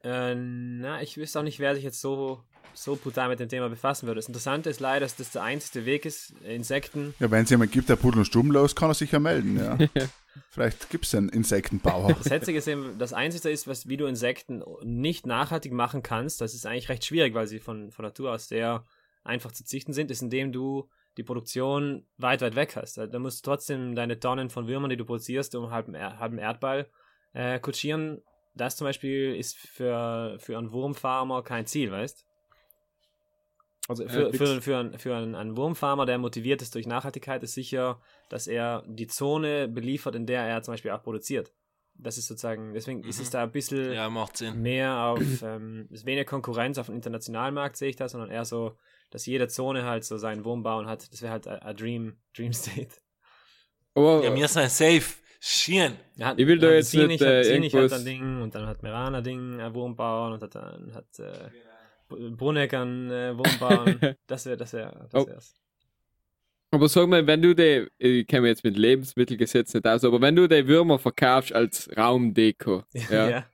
äh, na, ich wüsste auch nicht, wer sich jetzt so, so brutal mit dem Thema befassen würde. Das Interessante ist leider, dass das der einzige Weg ist, Insekten Ja, wenn es jemand gibt, der Pudel und los, kann er sich ja melden. Ja. Vielleicht gibt es einen Insektenbauer. Das Hetzige ist eben, das Einzige ist, was, wie du Insekten nicht nachhaltig machen kannst, das ist eigentlich recht schwierig, weil sie von, von Natur aus sehr einfach zu züchten sind, ist, indem du die Produktion weit, weit weg hast. Da musst du trotzdem deine Tonnen von Würmern, die du produzierst, um halben, Er- halben Erdball äh, kutschieren. Das zum Beispiel ist für, für einen Wurmfarmer kein Ziel, weißt Also für, fix. für, für, einen, für einen, einen Wurmfarmer, der motiviert ist durch Nachhaltigkeit, ist sicher, dass er die Zone beliefert, in der er zum Beispiel auch produziert. Das ist sozusagen, deswegen ist es da ein bisschen Ja, macht Sinn. mehr auf, ähm, ist weniger Konkurrenz auf dem internationalen Markt, sehe ich das, sondern eher so, dass jede Zone halt so seinen Wurm bauen hat. Das wäre halt ein ein Dream, Dream State. Aber Ja, wir sind safe. Schön. Er hat, Ich will da hat jetzt Sinich, nicht, äh, hat, Sinich hat irgendwas- ein Ding und dann hat Merana Ding ein Wurm bauen und hat dann hat äh, B- Bruneck ein äh, Wurm bauen. das wäre, das wäre, das Oh. wär's. Aber sag mal, wenn du die, ich kenne mich jetzt mit Lebensmittelgesetz nicht aus, aber wenn du die Würmer verkaufst als Raumdeko, ja,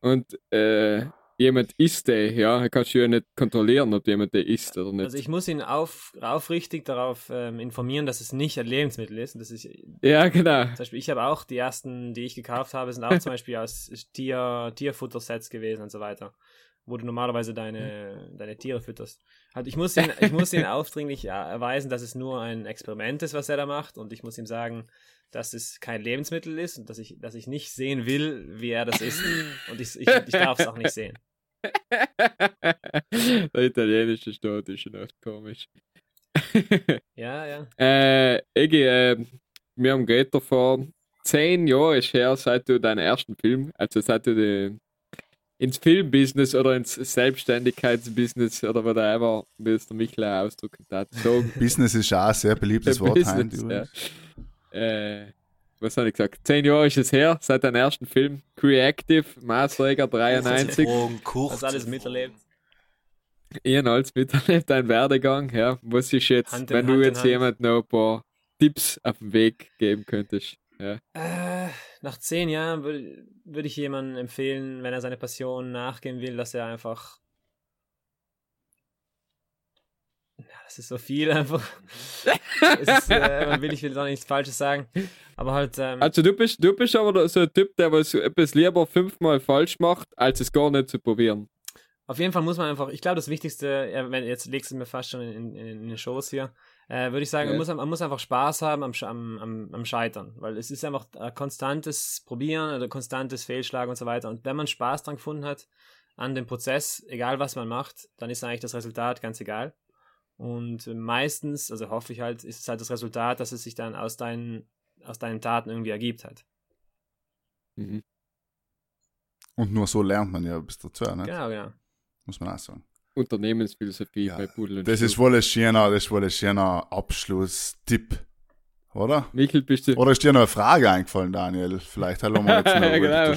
und äh, jemand isst die, ja, kannst du ja nicht kontrollieren, ob jemand die isst oder nicht. Also ich muss ihn auf, aufrichtig darauf ähm, informieren, dass es nicht ein Lebensmittel ist. Und das ist ja, genau. Zum Beispiel, ich habe auch die ersten, die ich gekauft habe, sind auch zum Beispiel aus Tier, Tierfuttersets gewesen und so weiter, wo du normalerweise deine, deine Tiere fütterst. Halt, ich muss ihn, ich muss ihn aufdringlich erweisen, dass es nur ein Experiment ist, was er da macht, und ich muss ihm sagen, dass es kein Lebensmittel ist und dass ich, dass ich nicht sehen will, wie er das isst. Und ich, ich, ich darf es auch nicht sehen. Der italienische Staat ist schon echt komisch. Ja, ja. Äh, Egi, äh, wir haben Gator fahren zehn Jahre ist her, seit du deinen ersten Film, also seit du die, ins Filmbusiness oder ins Selbstständigkeitsbusiness oder whatever, wie es der Michel auch ausdrücken hat. So, Business ist auch ein sehr beliebtes Wort. Heim, Business, ja. äh, was habe ich gesagt? Zehn Jahre ist es her, seit deinem ersten Film. Creative, Maßreger 93. Drogen, Kucht. Hast alles miterlebt. Ian als miterlebt, dein Werdegang, ja. Was ist jetzt, Hand wenn du Hand jetzt jemand noch ein paar Tipps auf den Weg geben könntest? Ja. Äh, nach zehn Jahren würde würd ich jemandem empfehlen, wenn er seine Passion nachgehen will, dass er einfach. Ja, das ist so viel einfach. ist, äh, man will, ich will da nichts Falsches sagen. Aber halt, ähm, Also du bist, du bist aber so ein Typ, der was etwas lieber fünfmal falsch macht, als es gar nicht zu probieren. Auf jeden Fall muss man einfach, ich glaube, das Wichtigste, ja, wenn, jetzt legst du mir fast schon in, in, in den Shows hier, äh, würde ich sagen, Ja. man, muss, man muss einfach Spaß haben am, am, am, am Scheitern, weil es ist einfach ein konstantes Probieren oder konstantes Fehlschlagen und so weiter. Und wenn man Spaß dran gefunden hat, an dem Prozess, egal was man macht, dann ist eigentlich das Resultat ganz egal. Und meistens, also hoffe ich halt, ist es halt das Resultat, dass es sich dann aus deinen, aus deinen Taten irgendwie ergibt hat. Mhm. Und nur so lernt man ja bis dazu, ne? Genau, genau. muss man auch sagen. Unternehmensphilosophie Ja, bei Pudel und Das ist Stuhl. wohl ein schöner, das ist wohl ein schöner Abschlusstipp, oder? Michel, bist du... Oder ist dir noch eine Frage eingefallen, Daniel? Vielleicht haben wir jetzt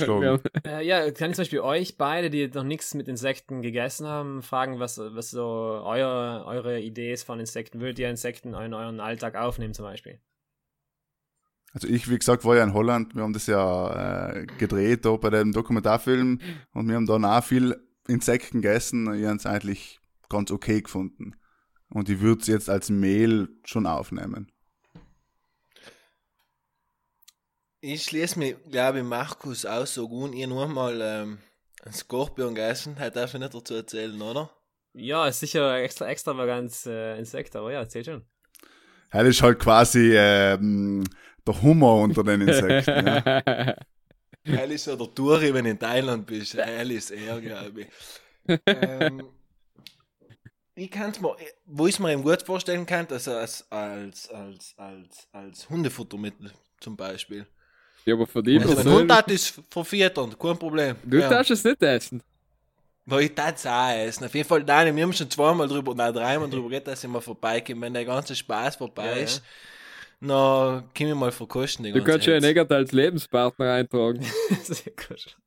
noch genau, haben- Äh, ja, kann ich zum Beispiel euch beide, die noch nichts mit Insekten gegessen haben, fragen, was, was so euer, eure Idee ist von Insekten. Würdet ihr Insekten in euren Alltag aufnehmen zum Beispiel? Also ich, wie gesagt, war ja in Holland, wir haben das ja äh, gedreht da bei dem Dokumentarfilm und wir haben dann auch viel Insekten gegessen. Ich habe es eigentlich ganz okay gefunden. Und ich würde es jetzt als Mehl schon aufnehmen. Ich schließe mich, glaube ich, Markus aus so gut. Ich nur mal ähm, einen Skorpion gegessen. Hat darf ich nicht dazu erzählen, oder? Ja, ist sicher extra extravagantes äh, Insekt, aber ja, erzähl schon. Das ist halt quasi ähm, der Hummer unter den Insekten. ja. Ist ja der Touri, wenn du in Thailand bist. Ist er, glaube ich. ähm, ich kann es mir, wo ich es mir gut vorstellen kann, er als, als, als, als, als Hundefuttermittel zum Beispiel. Ja, aber für die Also, wenn Person... Hund hat, ist verfüttern, kein Problem. Du ja. darfst es nicht essen. Weil ich das auch essen. Auf jeden Fall, nein, wir haben schon zweimal drüber, nein, dreimal drüber geredet, dass ich mal vorbeikomme. Wenn der ganze Spaß vorbei Ja, ja. Dann kann ich mal verkosten. Du kannst ja. Negat als Lebenspartner eintragen. Sehr gut.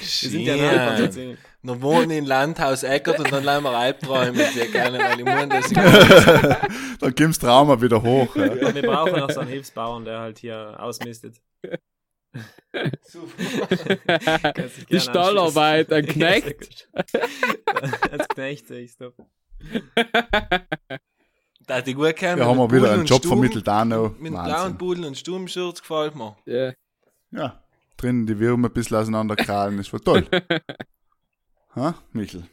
Wir sind ja Nachbarn. Dann wohnen in Landhaus Eckert und dann lassen wir Albträume mit dir gerne, weil ich meine, ich Dann kommst Trauma wieder hoch. Ja. Und wir brauchen noch so einen Hilfsbauern, der halt hier ausmistet. Die Stallarbeit, ein. Knecht. Ja. Als Knecht sehe ich es da die gut kennen. Wir haben wir wieder einen Job Sturm, vermittelt auch noch. Mit dem blauen. Pudel und Sturmschurz gefällt mir. Ja. Ja, drinnen die Würmer ein bisschen auseinanderkrallen, ist voll toll. ha, Michel?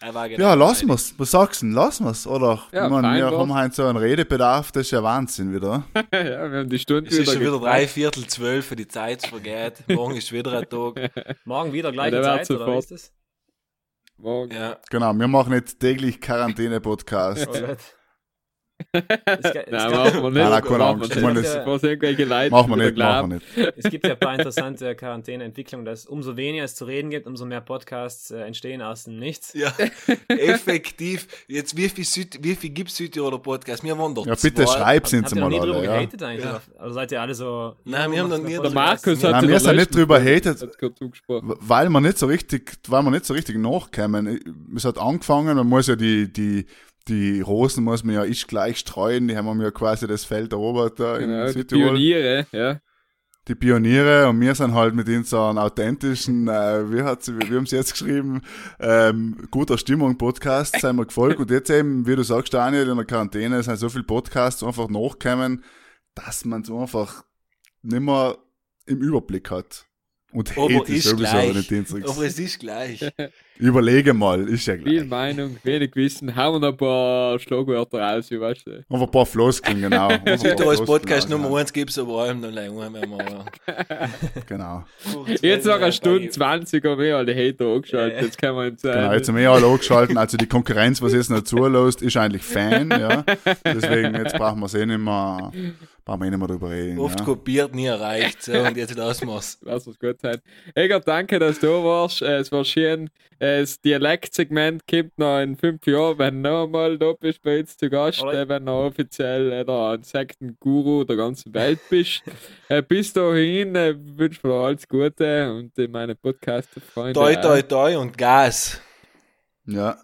Genau Ja, lassen wir's. Was sagst du denn? Lassen wir's? Oder? Ja, ich meine, wir haben heute so einen Redebedarf, das ist ja Wahnsinn wieder. ja, wir haben die Stunde Es ist schon wieder drei Viertel zwölf, für die Zeit vergeht. Morgen ist wieder ein Tag. Morgen wieder gleiche Zeit, oder wie ist das? Morgen. Ja. Genau, wir machen jetzt täglich Quarantäne-Podcast. Es, Nein, machen wir nicht. Nein, keine Machen Angst. wir Ich meine, nicht. das- Was irgendwelche Leute machen wir nicht, machen wir nicht. es gibt ja ein paar interessante Quarantäneentwicklungen, dass umso weniger es zu reden gibt, umso mehr Podcasts äh, entstehen aus dem Nichts. Ja, effektiv. Jetzt, wie viel, Süd, wie viel gibt es Südtiroler Podcast? Wir waren doch Ja, bitte schreib's Habt uns ihr noch mal nie drüber. Ja. gehatet eigentlich? Ja. Also seid ihr alle so... Nein, wir haben noch nie Der Markus hat Nein, in wir sind nicht drüber hatet. Weil wir nicht so richtig, weil wir nicht so richtig nachkommen. Es hat angefangen, man muss ja die, die, die Rosen muss man ja ich gleich streuen, die haben wir ja quasi das Feld erobert da in Genau, die Südtirol. Pioniere, ja. die Pioniere und wir sind halt mit unseren authentischen, äh, wie hat sie, wie haben sie jetzt geschrieben, ähm, guter Stimmung Podcast, sind wir gefolgt und jetzt eben, wie du sagst, Daniel, in der Quarantäne sind so viele Podcasts einfach nachkommen, dass man es einfach nicht mehr im Überblick hat. Und Aber Hate ist ist sowieso gleich. nicht dienstag. Aber es ist gleich. Überlege mal, ist ja Viel gleich. Meinung, wenig Wissen, hauen wir noch ein paar Schlagwörter raus, wie weißt du. Einfach ein paar Floskeln, genau. Paar Südtirols Floskeln Podcast. Nummer 1 gibt es aber allem noch wir Genau. Jetzt noch eine Stunde 20 haben wir alle Hater angeschaltet, jetzt kann man jetzt Genau, jetzt haben wir alle angeschalten. Also die Konkurrenz, was jetzt noch zulässt, ist eigentlich Fan, ja. Deswegen, jetzt brauchen wir es eh nicht mehr brauchen wir eh nicht mehr drüber reden. Oft ja. kopiert, nie erreicht. So, und jetzt ausmaß. Lass uns gut sein. Egert, danke, dass du warst. Äh, Es war schön. Äh, Das Dialektsegment kommt noch in fünf Jahren, wenn du noch einmal da bist bei uns zu Gast, äh, wenn du offiziell äh, der Insektenguru der ganzen Welt bist. äh, bis dahin äh, wünsche ich dir alles Gute und meine Podcast-Freunde. Toi, toi, toi und Gas. Ja,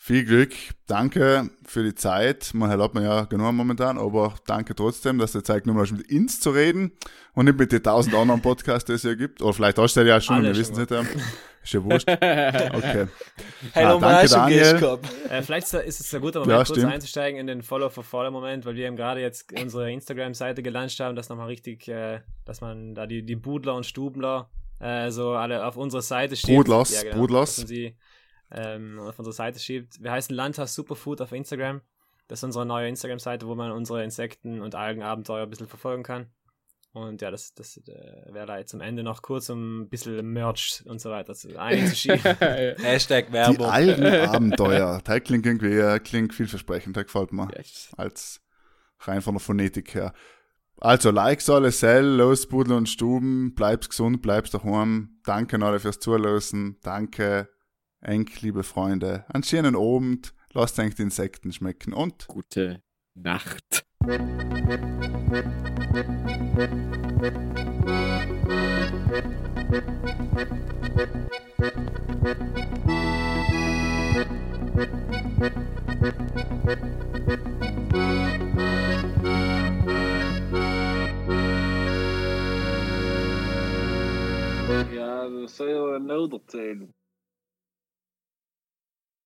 viel Glück. Danke für die Zeit. Man hat man ja genug momentan, aber danke trotzdem, dass du Zeit genommen hast, mit uns zu reden und nicht mit den tausend anderen Podcasts, die es ja gibt. Oder vielleicht hast du ja schon, wir wissen es nicht. ja. Ist ja wurscht. Okay. Hey, Ah, danke, schon Daniel. Äh, vielleicht ist es ein guter Ja, Moment, kurz stimmt. einzusteigen in den Follow-for-Follow-Moment, weil wir eben gerade jetzt unsere Instagram-Seite gelauncht haben, dass nochmal richtig, äh, dass man da die, die Budler und Stubler äh, so alle auf unsere Seite schiebt. Brudlers, ja, genau, man sie ähm, auf unsere Seite schiebt. Wir heißen Landhaus Superfood auf Instagram. Das ist unsere neue Instagram-Seite, wo man unsere Insekten- und Algenabenteuer ein bisschen verfolgen kann. Und ja, das, das äh, wäre da jetzt zum Ende noch kurz, um ein bisschen Merch und so weiter zu, einzuschieben. Hashtag Die Werbung. Algenabenteuer. Das klingt irgendwie äh, klingt vielversprechend. Das gefällt mir. Yes. Als rein von der Phonetik her. Also, Likes alle, Sell, los, Pudel und Stuben. Bleibst gesund, bleibst daheim. Danke an alle fürs Zuhören. Danke, eng, liebe Freunde. Einen schönen Abend. Lasst euch die Insekten schmecken und Gute Nacht. Ja, dat is heel nodig zijn.